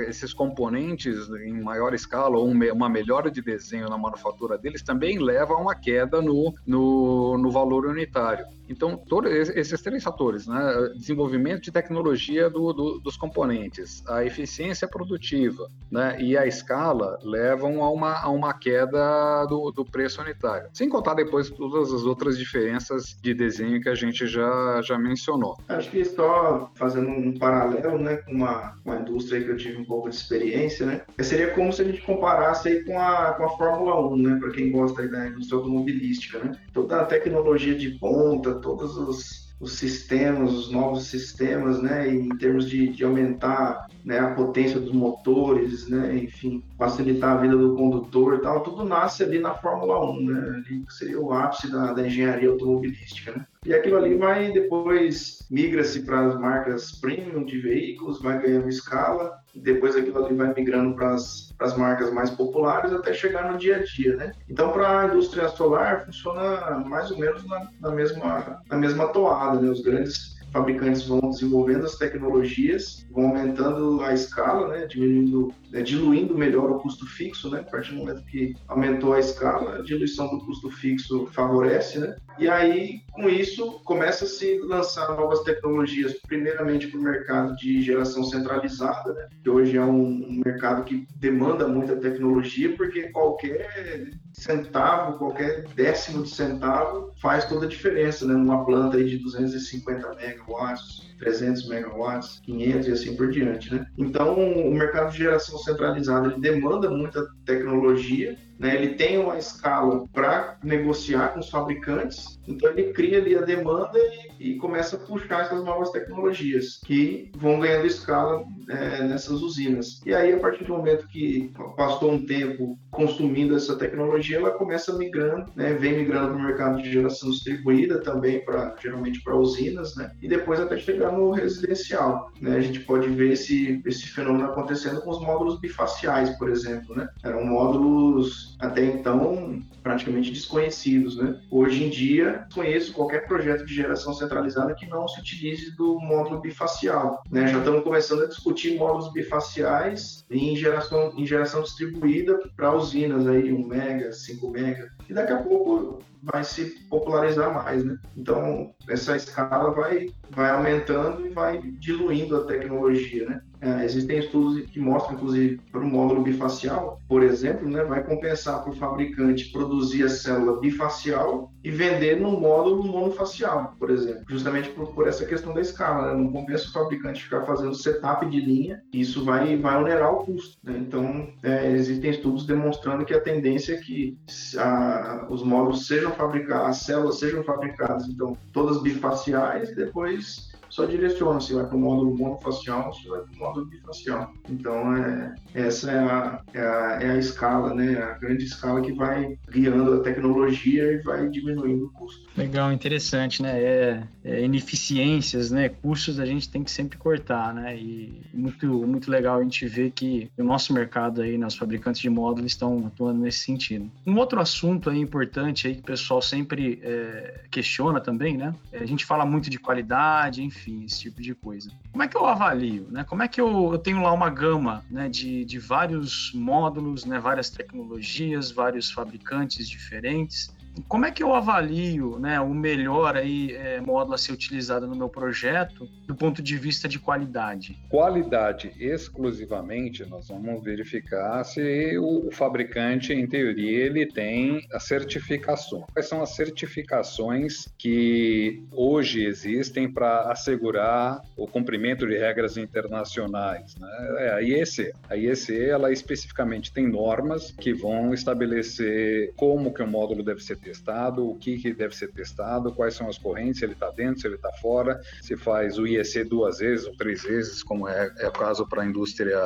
C: Esses componentes em maior escala ou uma melhora de desenho na manufatura deles também leva a uma queda no, no, no valor unitário. Então, todos esses três fatores, né? desenvolvimento de tecnologia do, do, dos componentes, a eficiência produtiva né? e a escala levam a uma, a uma queda do, do preço unitário. Sem contar depois todas as outras diferenças de desenho que a gente já, já mencionou.
D: Acho que só fazendo um paralelo né, com uma, uma indústria que eu tive um pouco de experiência, né? seria como se a gente comparasse aí com a, com a Fórmula 1, né? para quem gosta da indústria automobilística. Né? Toda a tecnologia de ponta, todos os, os sistemas, os novos sistemas, né, em termos de, de aumentar né, a potência dos motores, né, enfim, facilitar a vida do condutor e tal, tudo nasce ali na Fórmula 1, né, ali seria o ápice da, da engenharia automobilística, né. E aquilo ali vai depois migra-se para as marcas premium de veículos, vai ganhando escala, depois aquilo ali vai migrando para as marcas mais populares até chegar no dia a dia, né? Então, para a indústria solar, funciona mais ou menos na, na, mesma, na mesma toada, né? Os grandes fabricantes vão desenvolvendo as tecnologias, vão aumentando a escala, né, diminuindo, né, diluindo melhor o custo fixo, né, a partir do momento que aumentou a escala, a diluição do custo fixo favorece, né, e aí com isso começa a se lançar novas tecnologias, primeiramente para o mercado de geração centralizada, né, que hoje é um mercado que demanda muita tecnologia, porque qualquer centavo, qualquer décimo de centavo faz toda a diferença, né, numa planta aí de 250 MW megawatts, 300 megawatts, 500 e assim por diante, né? Então, o mercado de geração centralizada ele demanda muita tecnologia, né? Ele tem uma escala para negociar com os fabricantes, então ele cria ali a demanda e, e, começa a puxar essas novas tecnologias que vão ganhando escala é, nessas usinas. E aí, a partir do momento que passou um tempo consumindo essa tecnologia, ela começa migrando, né? Vem migrando para o mercado de geração distribuída também para geralmente para usinas, né? E depois até chegar no residencial. Né? A gente pode ver esse, esse fenômeno acontecendo com os módulos bifaciais, por exemplo. Né? Eram módulos até então praticamente desconhecidos. Né? Hoje em dia, conheço qualquer projeto de geração centralizada que não se utilize do módulo bifacial. Né? Já estamos começando a discutir módulos bifaciais em geração, em geração distribuída para usinas aí, 1 mega, 5 mega, e daqui a pouco vai se popularizar mais, né? Então, essa escala vai, vai aumentando e vai diluindo a tecnologia, né? É, existem estudos que mostram, inclusive, para o módulo bifacial, por exemplo, né, vai compensar para o fabricante produzir a célula bifacial e vender no módulo monofacial, por exemplo, justamente por, por essa questão da escala. Né? Não compensa o fabricante ficar fazendo setup de linha, isso vai, vai onerar o custo. Né? Então, é, existem estudos demonstrando que a tendência é que a, os módulos sejam fabricados, as células sejam fabricadas, então, todas bifaciais e depois só direciona se vai para o módulo monofacial ou se vai para o módulo bifacial. Então, é, essa é a, é, a, é a escala, né? a grande escala que vai guiando a tecnologia e vai diminuindo o custo.
B: Legal, interessante, né? É, é, ineficiências, né? Custos a gente tem que sempre cortar, né? E muito, muito legal a gente ver que o nosso mercado aí, né, os fabricantes de módulos estão atuando nesse sentido. Um outro assunto aí importante aí que o pessoal sempre é, questiona também, né? É, a gente fala muito de qualidade, enfim, esse tipo de coisa. Como é que eu avalio, né? Como é que eu, eu tenho lá uma gama, né? De, de vários módulos, né? Várias tecnologias, vários fabricantes diferentes como é que eu avalio né, o melhor aí, é, módulo a ser utilizado no meu projeto do ponto de vista de qualidade?
C: Qualidade exclusivamente, nós vamos verificar se o, fabricante, em teoria, ele tem a certificação. Quais são as certificações que hoje existem para assegurar o cumprimento de regras internacionais? Né? É, a IEC. A IEC, ela especificamente tem normas que vão estabelecer como que o módulo deve ser testado, o que, que deve ser testado, quais são as correntes, se ele está dentro, se ele está fora, se faz o IEC duas vezes ou três vezes, como é, é o caso para a indústria,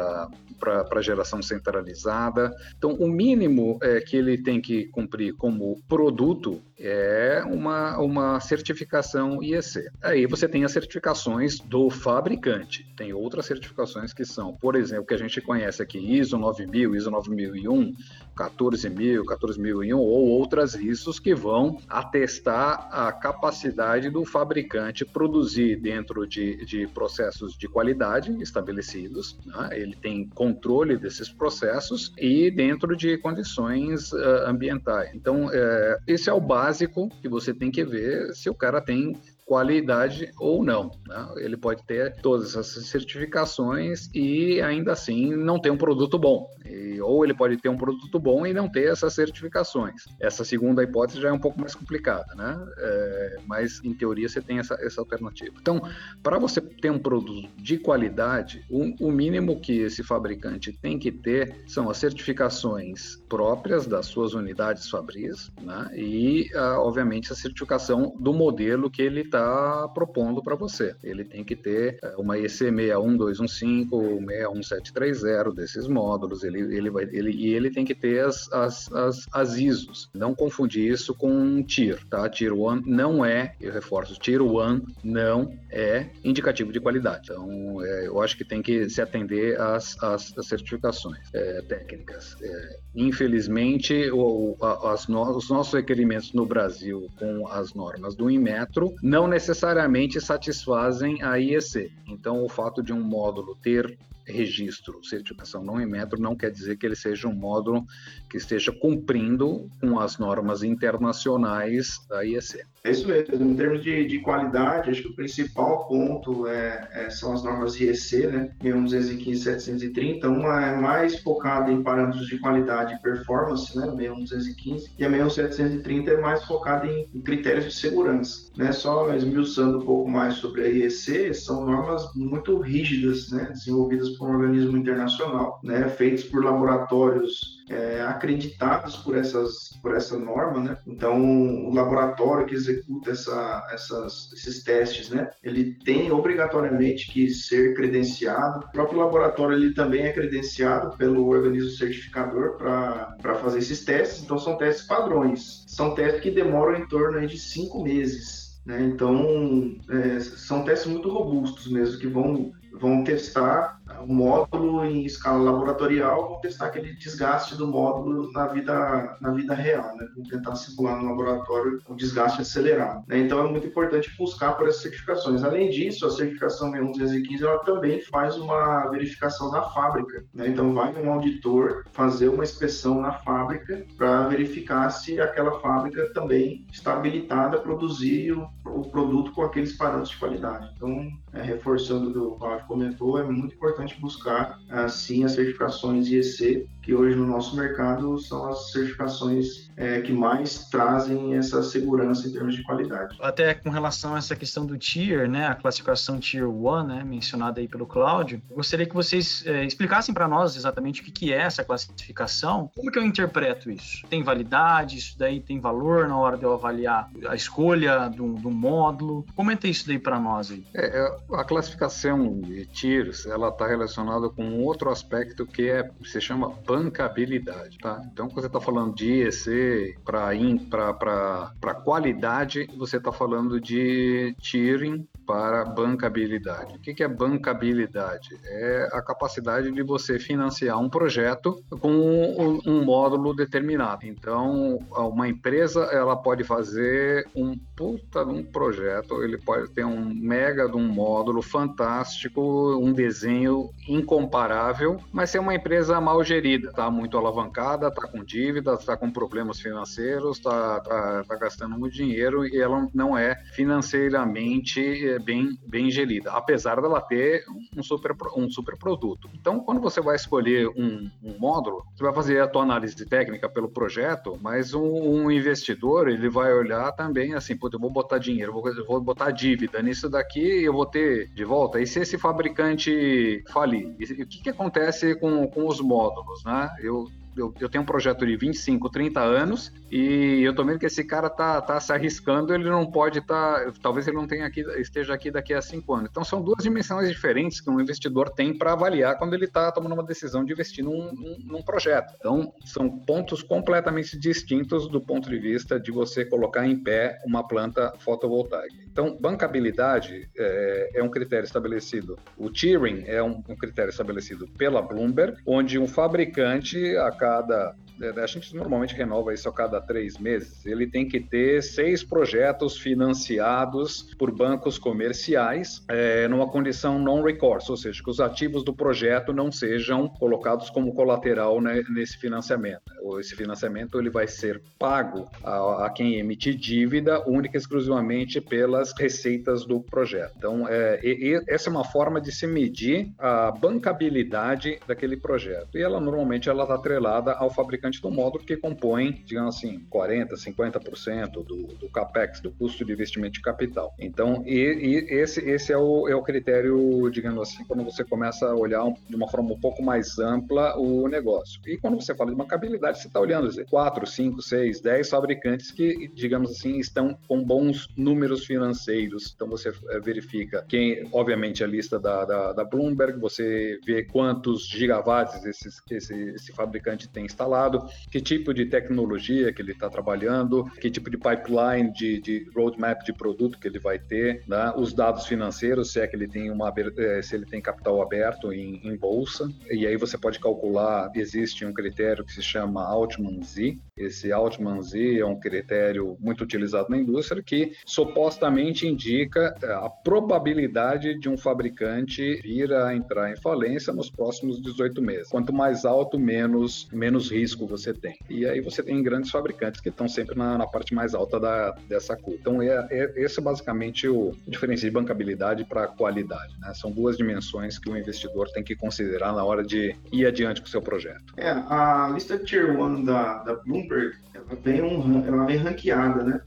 C: para geração centralizada. Então, o mínimo é, que ele tem que cumprir como produto é uma, uma certificação IEC. Aí você tem as certificações do fabricante. Tem outras certificações que são, por exemplo, que a gente conhece aqui, ISO 9000, ISO 9001, 14000, 14001 ou outras ISOs que vão atestar a capacidade do fabricante produzir dentro de, de processos de qualidade estabelecidos. Né? Ele tem controle desses processos e dentro de condições uh, ambientais. Então, uh, esse é o básico básico que você tem que ver se o cara tem qualidade ou não. Né? Ele pode ter todas essas certificações e ainda assim não ter um produto bom. E, ou ele pode ter um produto bom e não ter essas certificações. Essa segunda hipótese já é um pouco mais complicada, né? É, mas em teoria você tem essa, essa alternativa. Então, para você ter um produto de qualidade, o, o mínimo que esse fabricante tem que ter são as certificações próprias das suas unidades fabris, né? E, ah, obviamente, a certificação do modelo que ele está está propondo para você. Ele tem que ter é, uma EC 61215 ou 61730 desses módulos, ele, ele vai, ele, e ele tem que ter as, as, as, as ISOs. Não confundir isso com Tier, tá? Tier 1 não é, eu reforço, Tier 1 não é indicativo de qualidade. Então, é, eu acho que tem que se atender às, às, às certificações é, técnicas. É, infelizmente, o, as no, os nossos requerimentos no Brasil com as normas do Inmetro não necessariamente satisfazem a IEC. Então, o fato de um módulo ter registro, certificação não em metro, não quer dizer que ele seja um módulo que esteja cumprindo com as normas internacionais da IEC.
D: É isso mesmo. Em termos de, de qualidade, acho que o principal ponto é, é são as normas IEC, né? 61215 730. Uma é mais focada em parâmetros de qualidade e performance, né? 61215. E a 61730 é mais focada em, em critérios de segurança. Né? Só esmiuçando um pouco mais sobre a IEC, são normas muito rígidas, né? Desenvolvidas por um organismo internacional, né? Feitos por laboratórios é, acreditados por, essas, por essa norma, né? Então, o laboratório que executa essa, essas, esses testes, né? Ele tem obrigatoriamente que ser credenciado. O próprio laboratório ele também é credenciado pelo organismo certificador para fazer esses testes. Então, são testes padrões. São testes que demoram em torno de cinco meses Né? Então, é, são testes muito robustos mesmo, que vão vão testar o módulo em escala laboratorial, vão testar aquele desgaste do módulo na vida, na vida real, né? Tentar simular no laboratório um desgaste acelerado. Né? Então é muito importante buscar por essas certificações. Além disso, a certificação 1215 ela também faz uma verificação na fábrica. Né? Então vai um auditor fazer uma inspeção na fábrica para verificar se aquela fábrica também está habilitada a produzir o, o produto com aqueles parâmetros de qualidade. Então, é, reforçando o que o Cláudio comentou, é muito importante buscar, assim, as certificações IEC que hoje no nosso mercado são as certificações é, que mais trazem essa segurança em termos de qualidade.
B: Até com relação a essa questão do Tier, né, a classificação Tier 1, né, mencionada aí pelo Cláudio, gostaria que vocês é, explicassem para nós exatamente o que, que é essa classificação, como que eu interpreto isso? Tem validade, isso daí tem valor na hora de eu avaliar a escolha do, do módulo? Comenta isso daí para nós aí.
C: É, é, a classificação de Tiers, ela está relacionada com outro aspecto que é, se chama bancabilidade, tá? Então, quando você está falando de IEC para qualidade, você está falando de tiering para bancabilidade. O que é bancabilidade? É a capacidade de você financiar um projeto com um módulo determinado. Então, uma empresa ela pode fazer um puta de um projeto, ele pode ter um mega de um módulo fantástico, um desenho incomparável, mas ser uma empresa mal gerida, tá muito alavancada, tá com dívidas, tá com problemas financeiros, tá, tá, tá gastando muito dinheiro e ela não é financeiramente bem, bem gerida, apesar dela ter um super, um super produto. Então, quando você vai escolher um, um módulo, você vai fazer a tua análise técnica pelo projeto, mas um, um investidor, ele vai olhar também assim, pô, eu vou botar dinheiro, vou, vou botar dívida nisso daqui eu vou ter de volta. E se esse fabricante falir? o que, que acontece com, com os módulos, né? Eu eu, eu, tenho um projeto de 25, 30 anos e eu tô vendo que esse cara tá, tá se arriscando, ele não pode estar, tá, talvez ele não tenha aqui, esteja aqui daqui a cinco anos. Então são duas dimensões diferentes que um investidor tem para avaliar quando ele está tomando uma decisão de investir num, num, num, projeto. Então são pontos completamente distintos do ponto de vista de você colocar em pé uma planta fotovoltaica. Então bancabilidade é, é um critério estabelecido. O tiering é um, um critério estabelecido pela Bloomberg, onde um fabricante acaba cada a gente normalmente renova isso a cada três meses. Ele tem que ter seis projetos financiados por bancos comerciais é, numa condição non-recourse, ou seja, que os ativos do projeto não sejam colocados como colateral né, nesse financiamento. Esse financiamento ele vai ser pago a, a, quem emitir dívida única e exclusivamente pelas receitas do projeto. Então, é, e essa é uma forma de se medir a bancabilidade daquele projeto. E ela normalmente ela está atrelada ao fabricante fabricante do módulo que compõe, digamos assim, 40%, 50% do, do CAPEX, do custo de investimento de capital. Então, e, e esse, esse é, o, é o critério, digamos assim, quando você começa a olhar de uma forma um pouco mais ampla o negócio. E quando você fala de bancabilidade, você está olhando dizer, 4, 5, 6, 10 fabricantes que, digamos assim, estão com bons números financeiros. Então, você eh, verifica quem, obviamente, a lista da, da, da Bloomberg, você vê quantos gigawatts esse, esse fabricante tem instalado, mercado, que tipo de tecnologia que ele está trabalhando, que tipo de pipeline de, de, roadmap de produto que ele vai ter, né? os dados financeiros, se é que ele tem uma eh, se ele tem capital aberto em, em bolsa, e aí você pode calcular, existe um critério que se chama Altman Z. Esse Altman Z é um critério muito utilizado na indústria que supostamente indica eh, a probabilidade de um fabricante vir a entrar em falência nos próximos 18 meses. Quanto mais alto, menos menos risco você tem. E aí você tem grandes fabricantes que estão sempre na, na parte mais alta da, dessa curva. Então, é, é, esse é basicamente o diferença de bancabilidade para qualidade. Né? São duas dimensões que o investidor tem que considerar na hora de ir adiante com o seu projeto.
D: É, a lista Tier 1 da, da Bloomberg ela vem, um, ela vem ranqueada, né?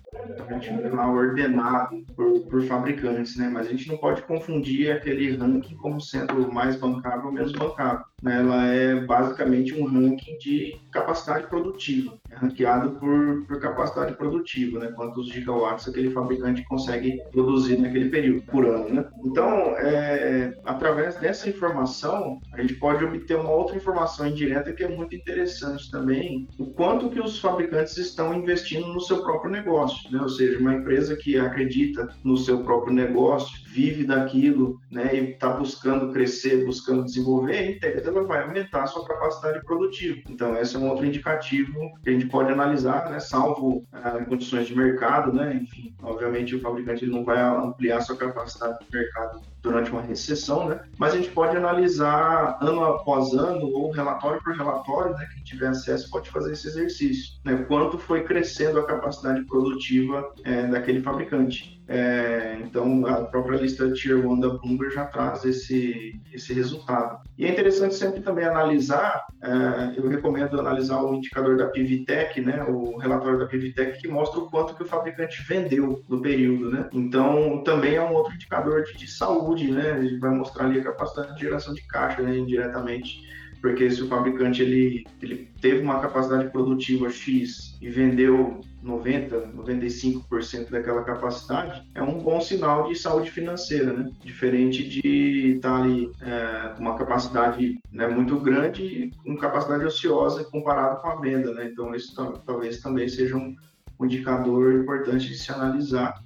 D: A gente lá ordenado por, por fabricantes, né? Mas a gente não pode confundir aquele ranking como sendo mais bancável ou menos bancável. Né? Ela é basicamente um ranking de capacidade produtiva, é ranqueado por, por capacidade produtiva, né? Quantos gigawatts aquele fabricante consegue produzir naquele período, por ano, né? Então, é, através dessa informação, a gente pode obter uma outra informação indireta que é muito interessante também, o quanto que os fabricantes estão investindo no seu próprio negócio. né? ou seja, uma empresa que acredita no seu próprio negócio, vive daquilo, né, e está buscando crescer, buscando desenvolver, tese ela vai aumentar a sua capacidade produtiva. Então, esse é um outro indicativo que a gente pode analisar, né, salvo ah, condições de mercado, né, enfim, obviamente o fabricante não vai ampliar sua capacidade de mercado durante uma recessão, né? Mas a gente pode analisar ano após ano ou relatório por relatório, né? Quem tiver acesso pode fazer esse exercício, né? Quanto foi crescendo a capacidade produtiva é, daquele fabricante. É, então, a própria lista Tier 1 da Bloomberg já traz esse, esse resultado. E é interessante sempre também analisar, é, eu recomendo analisar o indicador da Pivitec, né, o relatório da Pivitec, que mostra o quanto que o fabricante vendeu no período. Né? Então, também é um outro indicador de, de saúde, né? ele vai mostrar ali a capacidade de geração de caixa né, indiretamente porque se o fabricante ele, ele teve uma capacidade produtiva X e vendeu 90, 95% daquela capacidade, é um bom sinal de saúde financeira, né? Diferente de estar tá ali é, com uma capacidade né, muito grande e com capacidade ociosa comparado com a venda, né? Então isso talvez também seja um, um indicador importante de se analisar,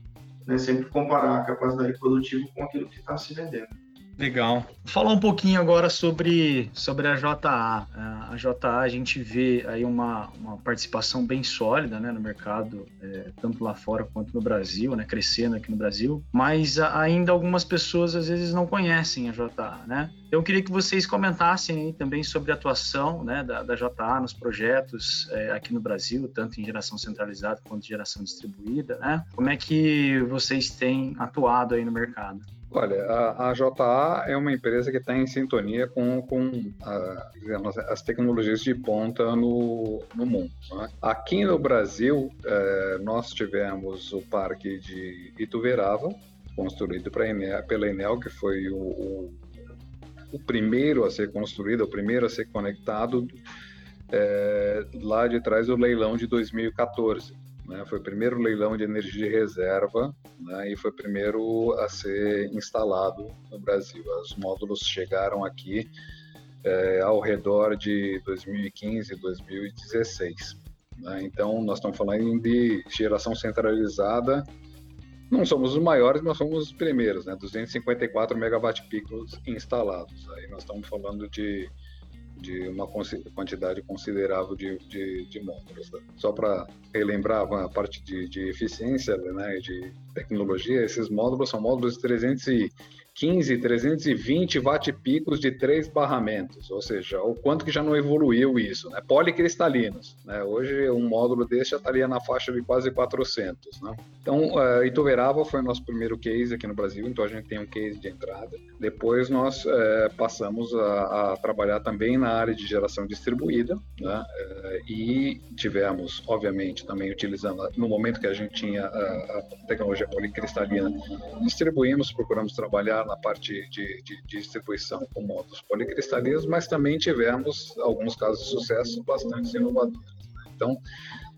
D: né? Sempre comparar a capacidade produtiva com aquilo que está se vendendo.
B: Legal. Vou falar um pouquinho agora sobre, sobre a JA. A JA, a gente vê aí uma, uma participação bem sólida né, no mercado, é, tanto lá fora quanto no Brasil, né, crescendo aqui no Brasil, mas ainda algumas pessoas às vezes não conhecem a JA. Né? Então, eu queria que vocês comentassem também sobre a atuação né, da, da JA nos projetos é, aqui no Brasil, tanto em geração centralizada quanto em geração distribuída. Né? Como é que vocês têm atuado aí no mercado?
C: Olha, a, a JA é uma empresa que está em sintonia com, com a, digamos, as tecnologias de ponta no, no mundo. Né? Aqui no Brasil, é, nós tivemos o parque de Ituverava, construído Enel, pela Enel, que foi o, o, o, primeiro a ser construído, o primeiro a ser conectado é, lá de trás do leilão de 2014. Né? Foi o primeiro leilão de energia de reserva né? e foi o primeiro a ser instalado no Brasil. Os módulos chegaram aqui é, ao redor de 2015, 2016. Né? Então, nós estamos falando de geração centralizada. Não somos os maiores, mas somos os primeiros, né? 254 megawatt-picos instalados. Aí nós estamos falando de de uma quantidade considerável de, de, de módulos. Né? Só para relembrar a parte de, de eficiência né, de tecnologia, esses módulos são módulos de 300 e 15, 320 watt-picos de três barramentos, ou seja, o quanto que já não evoluiu isso, né? Policristalinos, né? Hoje um módulo desse já estaria na faixa de quase 400, né? Então, uh, Ituverava foi o nosso primeiro case aqui no Brasil, então a gente tem um case de entrada. Depois nós uh, passamos a, a, trabalhar também na área de geração distribuída, né? Uh, e tivemos, obviamente, também utilizando, no momento que a gente tinha a, a tecnologia policristalina, distribuímos, procuramos trabalhar na parte de, de, de distribuição com modos policristalinos, mas também tivemos alguns casos de sucesso bastante inovadores. Né? Então,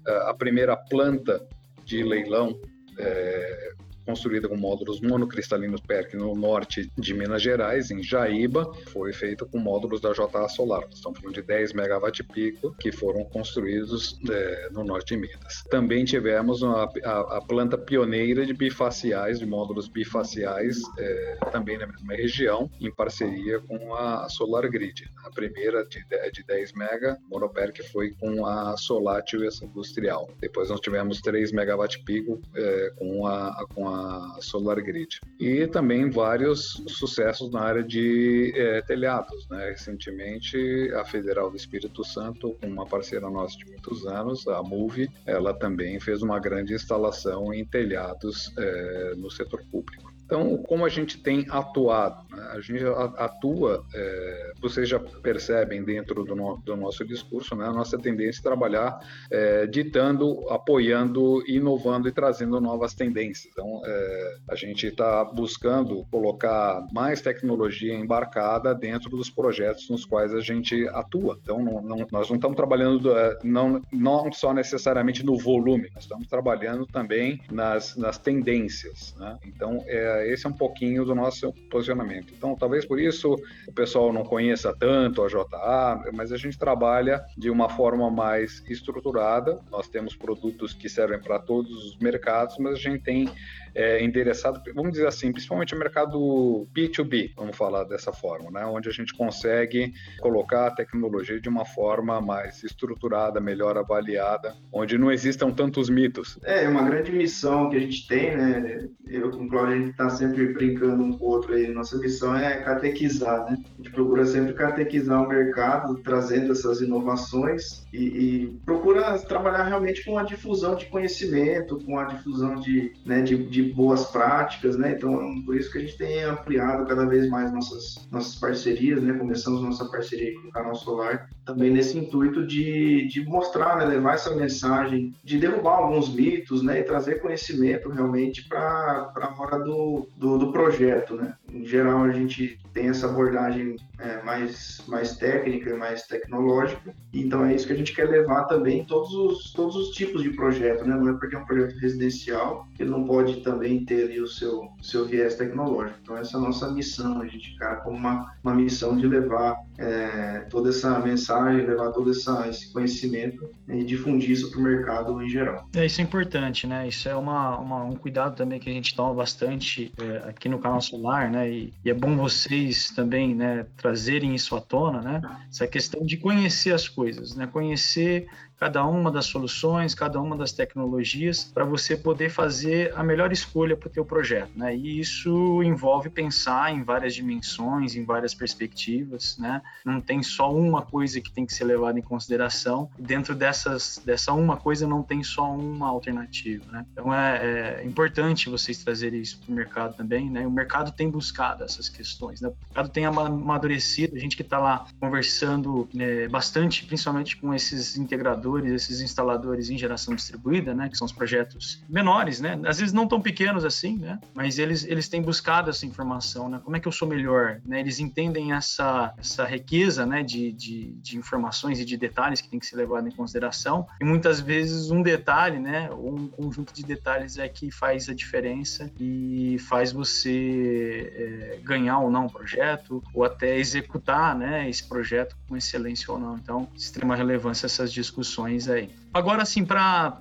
C: a primeira planta de leilão é, construída com módulos monocristalinos PERC no norte de Minas Gerais, em Jaíba, foi feita com módulos da JA Solar. Estamos falando de 10 megawatt-pico que foram construídos é, no norte de Minas. Também tivemos a, a, a, planta pioneira de bifaciais, de módulos bifaciais, é, também na mesma região, em parceria com a Solar Grid. A primeira de, de 10 mega, monoperc, foi com a Solatio Industrial. Depois nós tivemos 3 megawatt-pico é, com a, com a Solar Grid. E também vários sucessos na área de é, telhados. Né? Recentemente, a Federal do Espírito Santo, uma parceira nossa de muitos anos, a Move, ela também fez uma grande instalação em telhados é, no setor público. Então, como a gente tem atuado? Né? A gente atua, é, vocês já percebem dentro do, no, do, nosso discurso, né? a nossa tendência é trabalhar é, ditando, apoiando, inovando e trazendo novas tendências. Então, é, a gente está buscando colocar mais tecnologia embarcada dentro dos projetos nos quais a gente atua. Então, não, não, nós não estamos trabalhando é, não, não só necessariamente no volume, nós estamos trabalhando também nas, nas tendências. Né? Então, é, é, esse é um pouquinho do nosso posicionamento. Então, talvez por isso o pessoal não conheça tanto a JA, mas a gente trabalha de uma forma mais estruturada. Nós temos produtos que servem para todos os mercados, mas a gente tem é, endereçado, vamos dizer assim, principalmente o mercado B2B, vamos falar dessa forma, né? onde a gente consegue colocar a tecnologia de uma forma mais estruturada, melhor avaliada, onde não existam tantos mitos.
D: É, é uma grande missão que a gente tem, né? Eu com o Cláudio, a gente está sempre brincando um com o outro aí. Nossa missão é catequizar, né? A gente procura sempre catequizar o mercado, trazendo essas inovações e, e procura trabalhar realmente com a difusão de conhecimento, com a difusão de, né, de, de boas práticas, né? Então, por isso que a gente tem ampliado cada vez mais nossas, nossas parcerias, né? Começamos nossa parceria com o Canal Solar, também nesse intuito de, de mostrar, né? levar essa mensagem, de derrubar alguns mitos, né? E trazer conhecimento realmente para a hora do, do, do, projeto, né? Em geral, a gente tem essa abordagem é, mais, mais técnica mais tecnológica, então é isso que a gente quer levar também todos os, todos os tipos de projeto, né? Não é porque é um projeto residencial, ele não pode também ter ali o seu, seu viés tecnológico. Então, essa é a nossa missão, a gente cara como uma, uma missão de levar é, toda essa mensagem, levar todo essa, esse conhecimento e difundir isso para o mercado em geral.
B: É, isso é importante, né? Isso é uma, uma um cuidado também que a gente toma bastante é, aqui no canal Solar, né? E, e, é bom vocês também, né, trazerem isso à tona, né? Essa questão de conhecer as coisas, né? Conhecer cada uma das soluções, cada uma das tecnologias, para você poder fazer a melhor escolha para o teu projeto, né? E isso envolve pensar em várias dimensões, em várias perspectivas, né? Não tem só uma coisa que tem que ser levada em consideração. Dentro dessas, dessa uma coisa não tem só uma alternativa, né? Então é, é importante vocês trazerem isso para o mercado também, né? O mercado tem buscado essas questões, né? O mercado tem amadurecido, a gente que está lá conversando é, bastante, principalmente com esses integradores esses instaladores em geração distribuída, né, que são os projetos menores, né, às vezes não tão pequenos assim, né, mas eles, eles têm buscado essa informação, né, como é que eu sou melhor, né, eles entendem essa, essa riqueza, né, de, de, de informações e de detalhes que tem que ser levado em consideração, e muitas vezes um detalhe, né, um conjunto de detalhes é que faz a diferença e faz você é, ganhar ou não o projeto, ou até executar, né, esse projeto com excelência ou não. Então, extrema relevância essas discussões aí. Agora, assim, para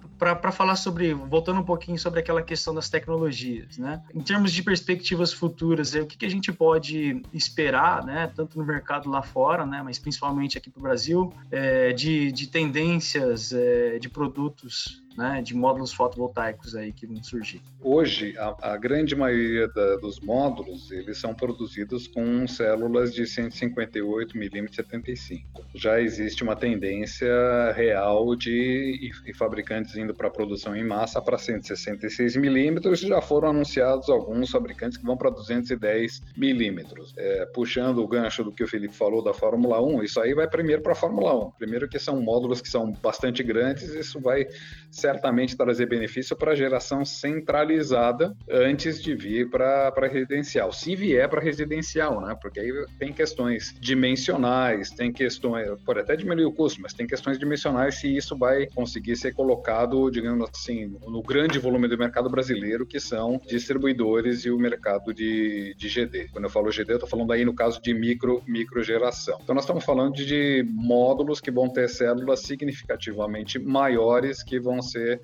B: falar sobre, voltando um pouquinho sobre aquela questão das tecnologias, né? Em termos de perspectivas futuras, o que, que a gente pode esperar, né? Tanto no mercado lá fora, né? Mas principalmente aqui para o Brasil, é, de, de tendências é, de produtos né, de módulos fotovoltaicos aí que vão surgir?
C: Hoje, a, a grande maioria da, dos módulos, eles são produzidos com células de 158 milímetros 75. Já existe uma tendência real de e, e fabricantes indo para produção em massa para 166 milímetros, já foram anunciados alguns fabricantes que vão para 210 milímetros. É, puxando o gancho do que o Felipe falou da Fórmula 1, isso aí vai primeiro para a Fórmula 1. Primeiro que são módulos que são bastante grandes, isso vai certamente trazer benefício para a geração centralizada antes de vir para residencial. Se vier para residencial, né? Porque aí tem questões dimensionais, tem questões, pode até diminuir o custo, mas tem questões dimensionais se isso vai conseguir ser colocado, digamos assim, no grande volume do mercado brasileiro, que são distribuidores e o mercado de, de GD. Quando eu falo GD, eu estou falando aí no caso de micro, micro geração. Então nós estamos falando de, módulos que vão ter células significativamente maiores que vão ser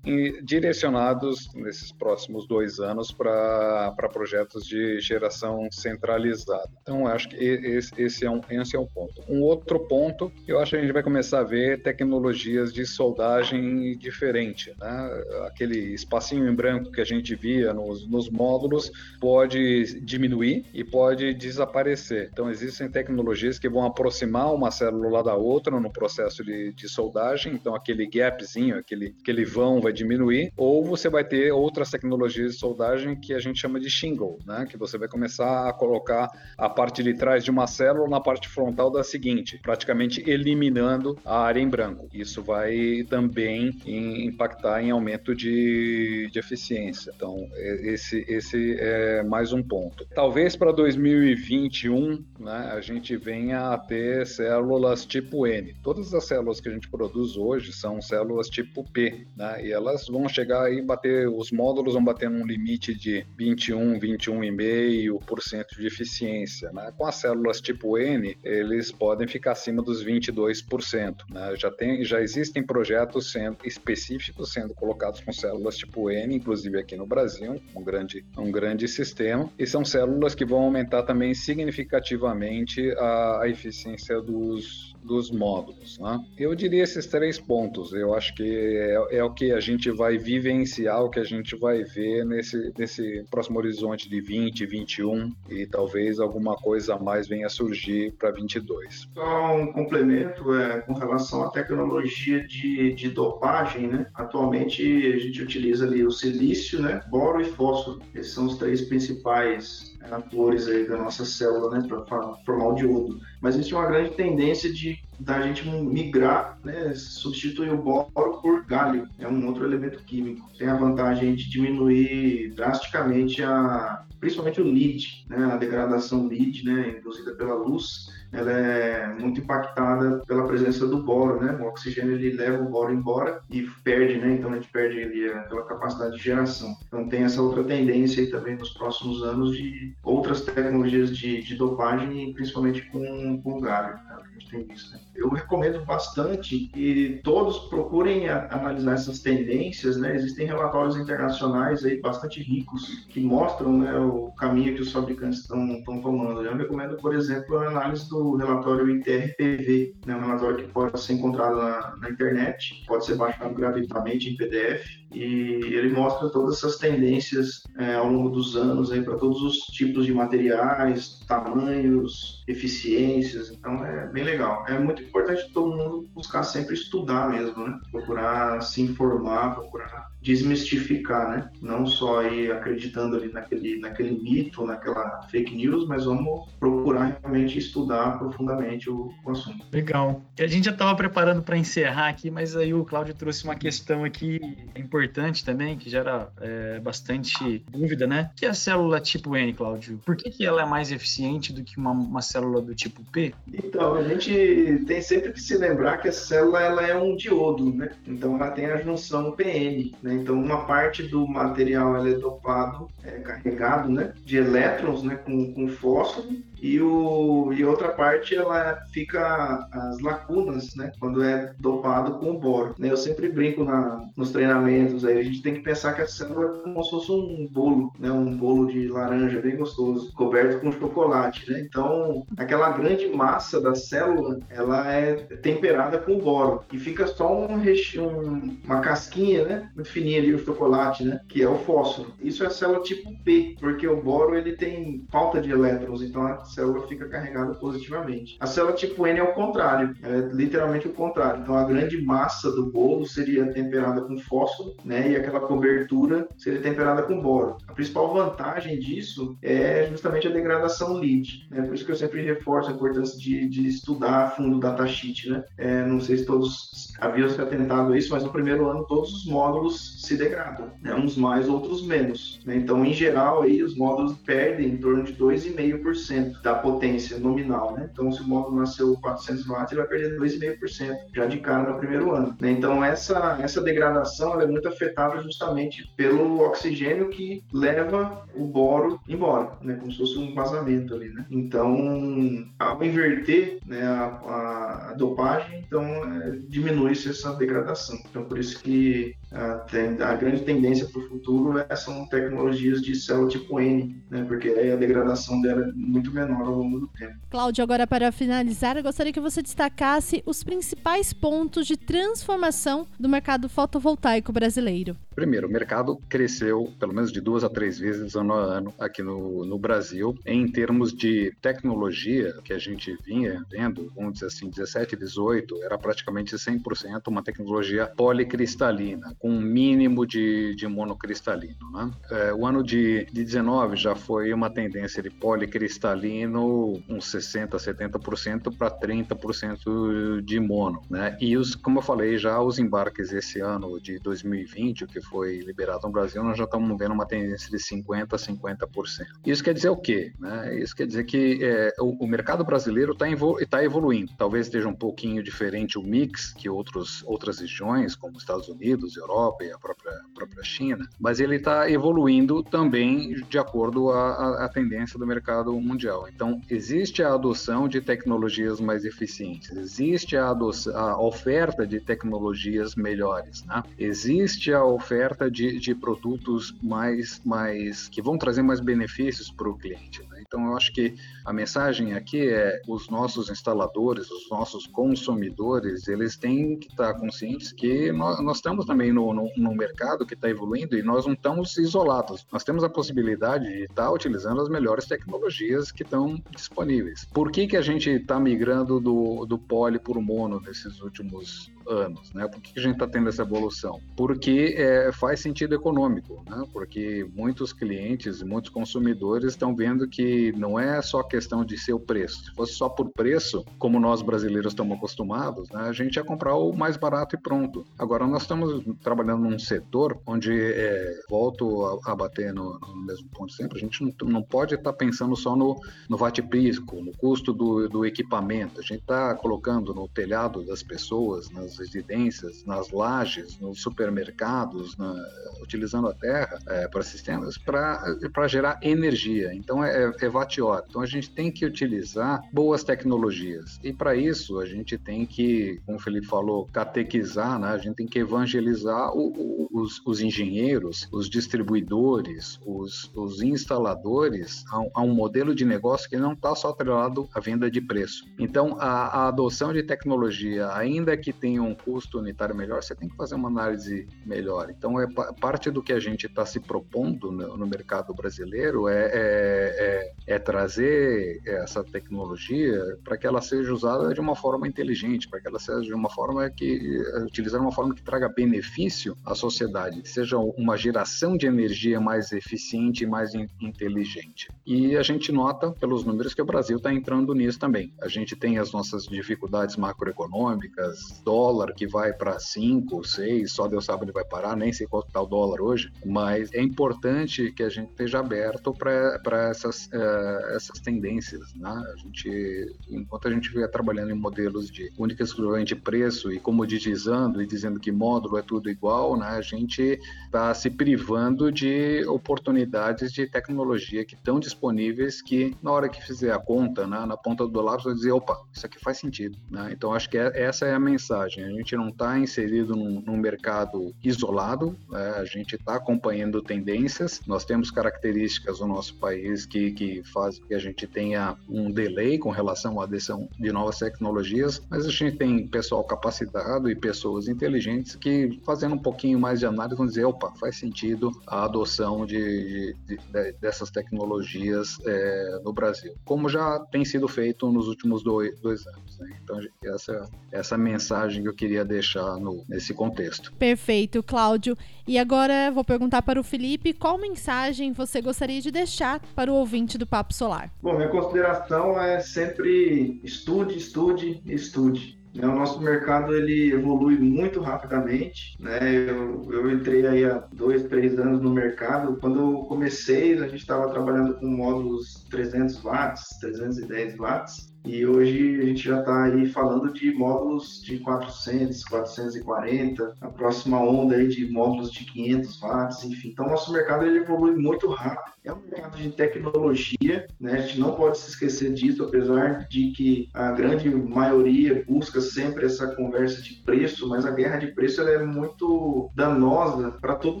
C: direcionados nesses próximos dois anos para projetos de geração centralizada. Então, acho que esse, esse, é um, esse é um ponto. Um outro ponto, eu acho que a gente vai começar a ver tecnologias de soldagem diferente. Né? Aquele espacinho em branco que a gente via nos, nos módulos pode diminuir e pode desaparecer. Então, existem tecnologias que vão aproximar uma célula da outra no processo de, de soldagem. Então, aquele gapzinho, aquele, aquele vão vai diminuir, ou você vai ter outras tecnologias de soldagem que a gente chama de shingle, né? Que você vai começar a colocar a parte de trás de uma célula na parte frontal da seguinte, praticamente eliminando a área em branco. Isso vai também impactar em aumento de, de eficiência. Então, esse, esse é mais um ponto. Talvez para 2021, né, a gente venha a ter células tipo N. Todas as células que a gente produz hoje são células tipo P, né? E elas vão chegar aí bater, os módulos vão bater num limite de 21, 21,5% de eficiência, né? Com as células tipo N, eles podem ficar acima dos 22%, né? Já tem, já existem projetos sendo específicos sendo colocados com células tipo N, inclusive aqui no Brasil, um grande, um grande sistema, e são células que vão aumentar também significativamente a, a eficiência dos dos módulos. Né? Eu diria esses três pontos. Eu acho que é, é, o que a gente vai vivenciar, o que a gente vai ver nesse, nesse próximo horizonte de 20, 21 e talvez alguma coisa a mais venha surgir para 22.
D: Só um complemento é, com relação à tecnologia de, de dopagem. Né? Atualmente a gente utiliza ali o silício, né? boro e fósforo. Esses são os três principais atores aí da nossa célula, né, para formar o diodo. Mas existe uma grande tendência de da gente migrar, né, substituir o boro por galho, é um outro elemento químico. Tem a vantagem de diminuir drasticamente a, principalmente o lead, né, a degradação lead, né, induzida pela luz, ela é muito impactada pela presença do boro, né? O oxigênio ele leva o boro embora e perde, né? Então a gente perde ali aquela capacidade de geração. Então tem essa outra tendência aí também nos próximos anos de outras tecnologias de, de dopagem, principalmente com, o galho, né? Né? Eu recomendo bastante que todos procurem a, analisar essas tendências, né? Existem relatórios internacionais aí bastante ricos que mostram né, o caminho que os fabricantes estão tomando. Recomendo, por exemplo, a análise do relatório ITRPV, né, um relatório que pode ser encontrado na, na internet, pode ser baixado gratuitamente em PDF, e ele mostra todas essas tendências é, ao longo dos anos para todos os tipos de materiais, tamanhos, eficiências, então é bem legal. É muito importante todo mundo buscar sempre estudar mesmo, né? procurar se informar, procurar desmistificar, né? Não só ir acreditando ali naquele, naquele mito, naquela fake news, mas vamos procurar realmente estudar profundamente o, o assunto.
B: Legal. A gente já estava preparando para encerrar aqui, mas aí o Cláudio trouxe uma questão aqui importante também, que gera é, bastante dúvida, né? Que é a célula tipo N, Cláudio? Por que, que ela é mais eficiente do que uma, uma célula do tipo P?
D: Então, a gente tem sempre que se lembrar que a célula ela é um diodo, né? Então ela tem a junção PN, né? Né? Então, uma parte do material é dopado, é carregado né, de elétrons né, com, com fósforo e, o, e outra parte ela fica as lacunas, né? Quando é dopado com boro. Né? Eu sempre brinco na, nos treinamentos aí, a gente tem que pensar que a célula é como se fosse um bolo, né? Um bolo de laranja bem gostoso, coberto com chocolate, né? Então, aquela grande massa da célula, ela é temperada com boro e fica só um, um uma casquinha, né? Muito fininha ali o chocolate, né? Que é o fósforo. Isso é a célula tipo P, porque o boro ele tem falta de elétrons, então a célula fica carregada positivamente. A célula tipo N é o contrário, é literalmente o contrário. Então a grande massa do bolo seria temperada com fósforo, né? E aquela cobertura seria temperada com boro. A principal vantagem disso é justamente a degradação lead, né? Por isso que eu sempre reforço a importância de, de estudar a fundo o datasheet, né? É, não sei se todos haviam se atentado a isso, mas no primeiro ano todos os módulos se degradam, né? uns mais, outros menos. Né? Então, em geral, aí os módulos perdem em torno de 2,5% da potência nominal, né? Então, se o módulo nasceu 400 watts, ele vai perder 2,5% já de cara no primeiro ano. Né? Então, essa, essa degradação é muito afetada justamente pelo oxigênio que leva o boro embora, né? Como se fosse um vazamento ali, né? Então, ao inverter né, a, a dopagem, então é, diminui-se essa degradação. Então, por isso que a, a grande tendência para o futuro é, são tecnologias de célula tipo N, né? Porque aí a degradação dela é muito menor menor ao longo do tempo.
A: Cláudio, agora para finalizar, eu gostaria que você destacasse os principais pontos de transformação do mercado fotovoltaico brasileiro.
C: Primeiro, o mercado cresceu pelo menos de duas a três vezes ano a ano aqui no, no Brasil. Em termos de tecnologia que a gente vinha vendo, vamos dizer assim, 17, 18, era praticamente 100% uma tecnologia policristalina, com um mínimo de, de monocristalino. Né? É, o ano de, de 19 já foi uma tendência de policristalino uns 60%, 70% para 30% de mono. Né? E os, como eu falei, já os embarques esse ano de 2020, o que foi liberado no Brasil, nós já estamos vendo uma tendência de 50% a 50%. Isso quer dizer o quê? Né? Isso quer dizer que é, o, o, mercado brasileiro está tá evoluindo. Talvez esteja um pouquinho diferente o mix que outros, outras regiões, como Estados Unidos, Europa e a própria, a própria China, mas ele está evoluindo também de acordo à, à tendência do mercado mundial. Então, existe a adoção de tecnologias mais eficientes, existe a, a oferta de tecnologias melhores, né? existe a oferta de, de produtos mais, mais que vão trazer mais benefícios para o cliente. Então, eu acho que a mensagem aqui é os nossos instaladores, os nossos consumidores, eles têm que estar conscientes que nós, nós estamos também no, no, no mercado que está evoluindo e nós não estamos isolados. Nós temos a possibilidade de estar utilizando as melhores tecnologias que estão disponíveis. Por que, que a gente está migrando do, do poli para o mono nesses últimos anos, né? Por que a gente está tendo essa evolução? Porque é, faz sentido econômico, né? Porque muitos clientes, muitos consumidores estão vendo que não é só questão de ser o preço. Se fosse só por preço, como nós brasileiros estamos acostumados, né? A gente ia comprar o mais barato e pronto. Agora nós estamos trabalhando num setor onde é, volto a, a bater no, no, mesmo ponto sempre. A gente não, não pode estar tá pensando só no, no VAT-prisco, no custo do, do equipamento. A gente está colocando no telhado das pessoas, nas residências, nas lajes, nos supermercados, na, utilizando a terra é, para sistemas para gerar energia. Então é, é, é vatiora. Então a gente tem que utilizar boas tecnologias e para isso a gente tem que, como o Felipe falou, catequizar, né? A gente tem que evangelizar o, o, os, os, engenheiros, os distribuidores, os, os instaladores a, a, um modelo de negócio que não está só atrelado à venda de preço. Então a, a adoção de tecnologia, ainda que tenha um custo unitário melhor, você tem que fazer uma análise melhor. Então, é parte do que a gente está se propondo no, no, mercado brasileiro é, é, é, é trazer essa tecnologia para que ela seja usada de uma forma inteligente, para que ela seja de uma forma que utilizar uma forma que traga benefício à sociedade, seja uma geração de energia mais eficiente e mais in, inteligente. E a gente nota pelos números que o Brasil está entrando nisso também. A gente tem as nossas dificuldades macroeconômicas, dólar dólar que vai para 5, 6, só Deus sabe onde vai parar, nem sei quanto está o dólar hoje, mas é importante que a gente esteja aberto para essas, uh, essas tendências. Né? A gente, enquanto a gente estiver trabalhando em modelos de única e exclusivamente preço e comoditizando e dizendo que módulo é tudo igual, né? a gente está se privando de oportunidades de tecnologia que estão disponíveis que na hora que fizer a conta, né, na ponta do lápis, vai dizer, opa, isso aqui faz sentido. Né? Então acho que é, essa é a mensagem. A gente não está inserido num, num, mercado isolado, né? a gente está acompanhando tendências. Nós temos características no nosso país que, que fazem que a gente tenha um delay com relação à adesão de novas tecnologias, mas a gente tem pessoal capacitado e pessoas inteligentes que, fazendo um pouquinho mais de análise, vão dizer: opa, faz sentido a adoção de, de, de dessas tecnologias é, no Brasil, como já tem sido feito nos últimos dois, dois anos. Né? Então, essa, essa mensagem que eu queria deixar no, nesse contexto.
A: Perfeito, Cláudio. E agora vou perguntar para o Felipe qual mensagem você gostaria de deixar para o ouvinte do Papo Solar.
D: Bom, minha consideração é sempre estude, estude, estude. Né, o nosso mercado ele evolui muito rapidamente. Né? Eu, eu entrei aí há dois, três anos no mercado. Quando eu comecei, a gente estava trabalhando com módulos 300 watts, 310 watts. E hoje a gente já está aí falando de módulos de 400, 440, a próxima onda aí de módulos de 500 watts, enfim. Então, nosso mercado ele evolui muito rápido. É um mercado de tecnologia, né? A gente não pode se esquecer disso, apesar de que a grande maioria busca sempre essa conversa de preço, mas a guerra de preço é muito danosa para todo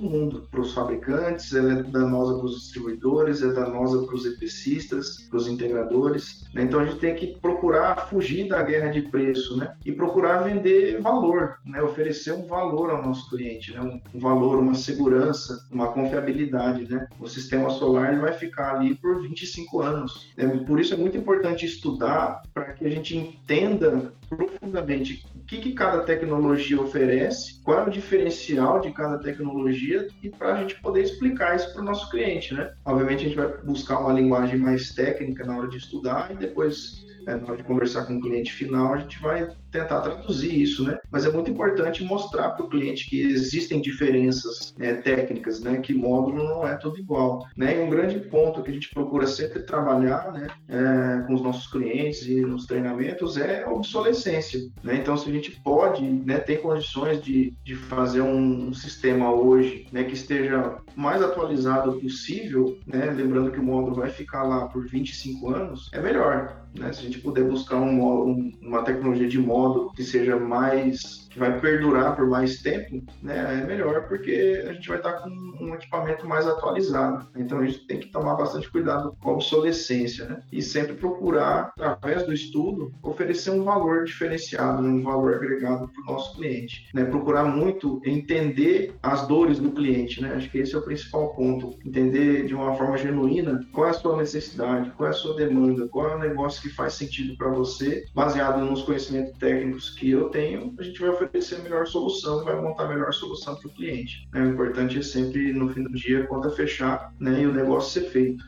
D: mundo, para os fabricantes, ela é danosa para os distribuidores, é danosa para os EPCistas, para os integradores. Né? Então, a gente tem que procurar fugir da guerra de preço, né? E procurar vender valor, né? Oferecer um valor ao nosso cliente, né? Um, valor, uma segurança, uma confiabilidade, né? O sistema solar ele vai ficar ali por 25 anos. Né? Por isso é muito importante estudar para que a gente entenda profundamente o que, que cada tecnologia oferece, qual é o diferencial de cada tecnologia e para a gente poder explicar isso para o nosso cliente, né? Obviamente a gente vai buscar uma linguagem mais técnica na hora de estudar e depois é, na hora de conversar com o cliente final, a gente vai tentar traduzir isso, né? Mas é muito importante mostrar para o cliente que existem diferenças né, técnicas, né? Que módulo não é tudo igual, né? E um grande ponto que a gente procura sempre trabalhar, né? É, com os nossos clientes e nos treinamentos é a obsolescência, né? Então, se a gente pode, né? Ter condições de, de fazer um sistema hoje, né? Que esteja mais atualizado possível, né? Lembrando que o módulo vai ficar lá por 25 anos, é melhor, né? Se a gente puder buscar um, um, uma tecnologia de módulo que seja mais que vai perdurar por mais tempo, né, é melhor porque a gente vai estar com um equipamento mais atualizado. Então a gente tem que tomar bastante cuidado com a obsolescência, né? E sempre procurar, através do estudo, oferecer um valor diferenciado, um valor agregado para o nosso cliente. Né? Procurar muito entender as dores do cliente, né? Acho que esse é o principal ponto. Entender de uma forma genuína qual é a sua necessidade, qual é a sua demanda, qual é o negócio que faz sentido para você, baseado nos conhecimentos técnicos que eu tenho, a gente vai oferecer a melhor solução, vai montar a melhor solução para o cliente. Né? O importante é sempre, no fim do dia, a conta fechar né, e o negócio ser feito.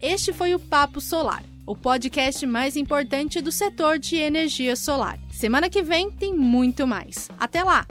A: Este foi o Papo Solar, o podcast mais importante do setor de energia solar. Semana que vem tem muito mais. Até lá!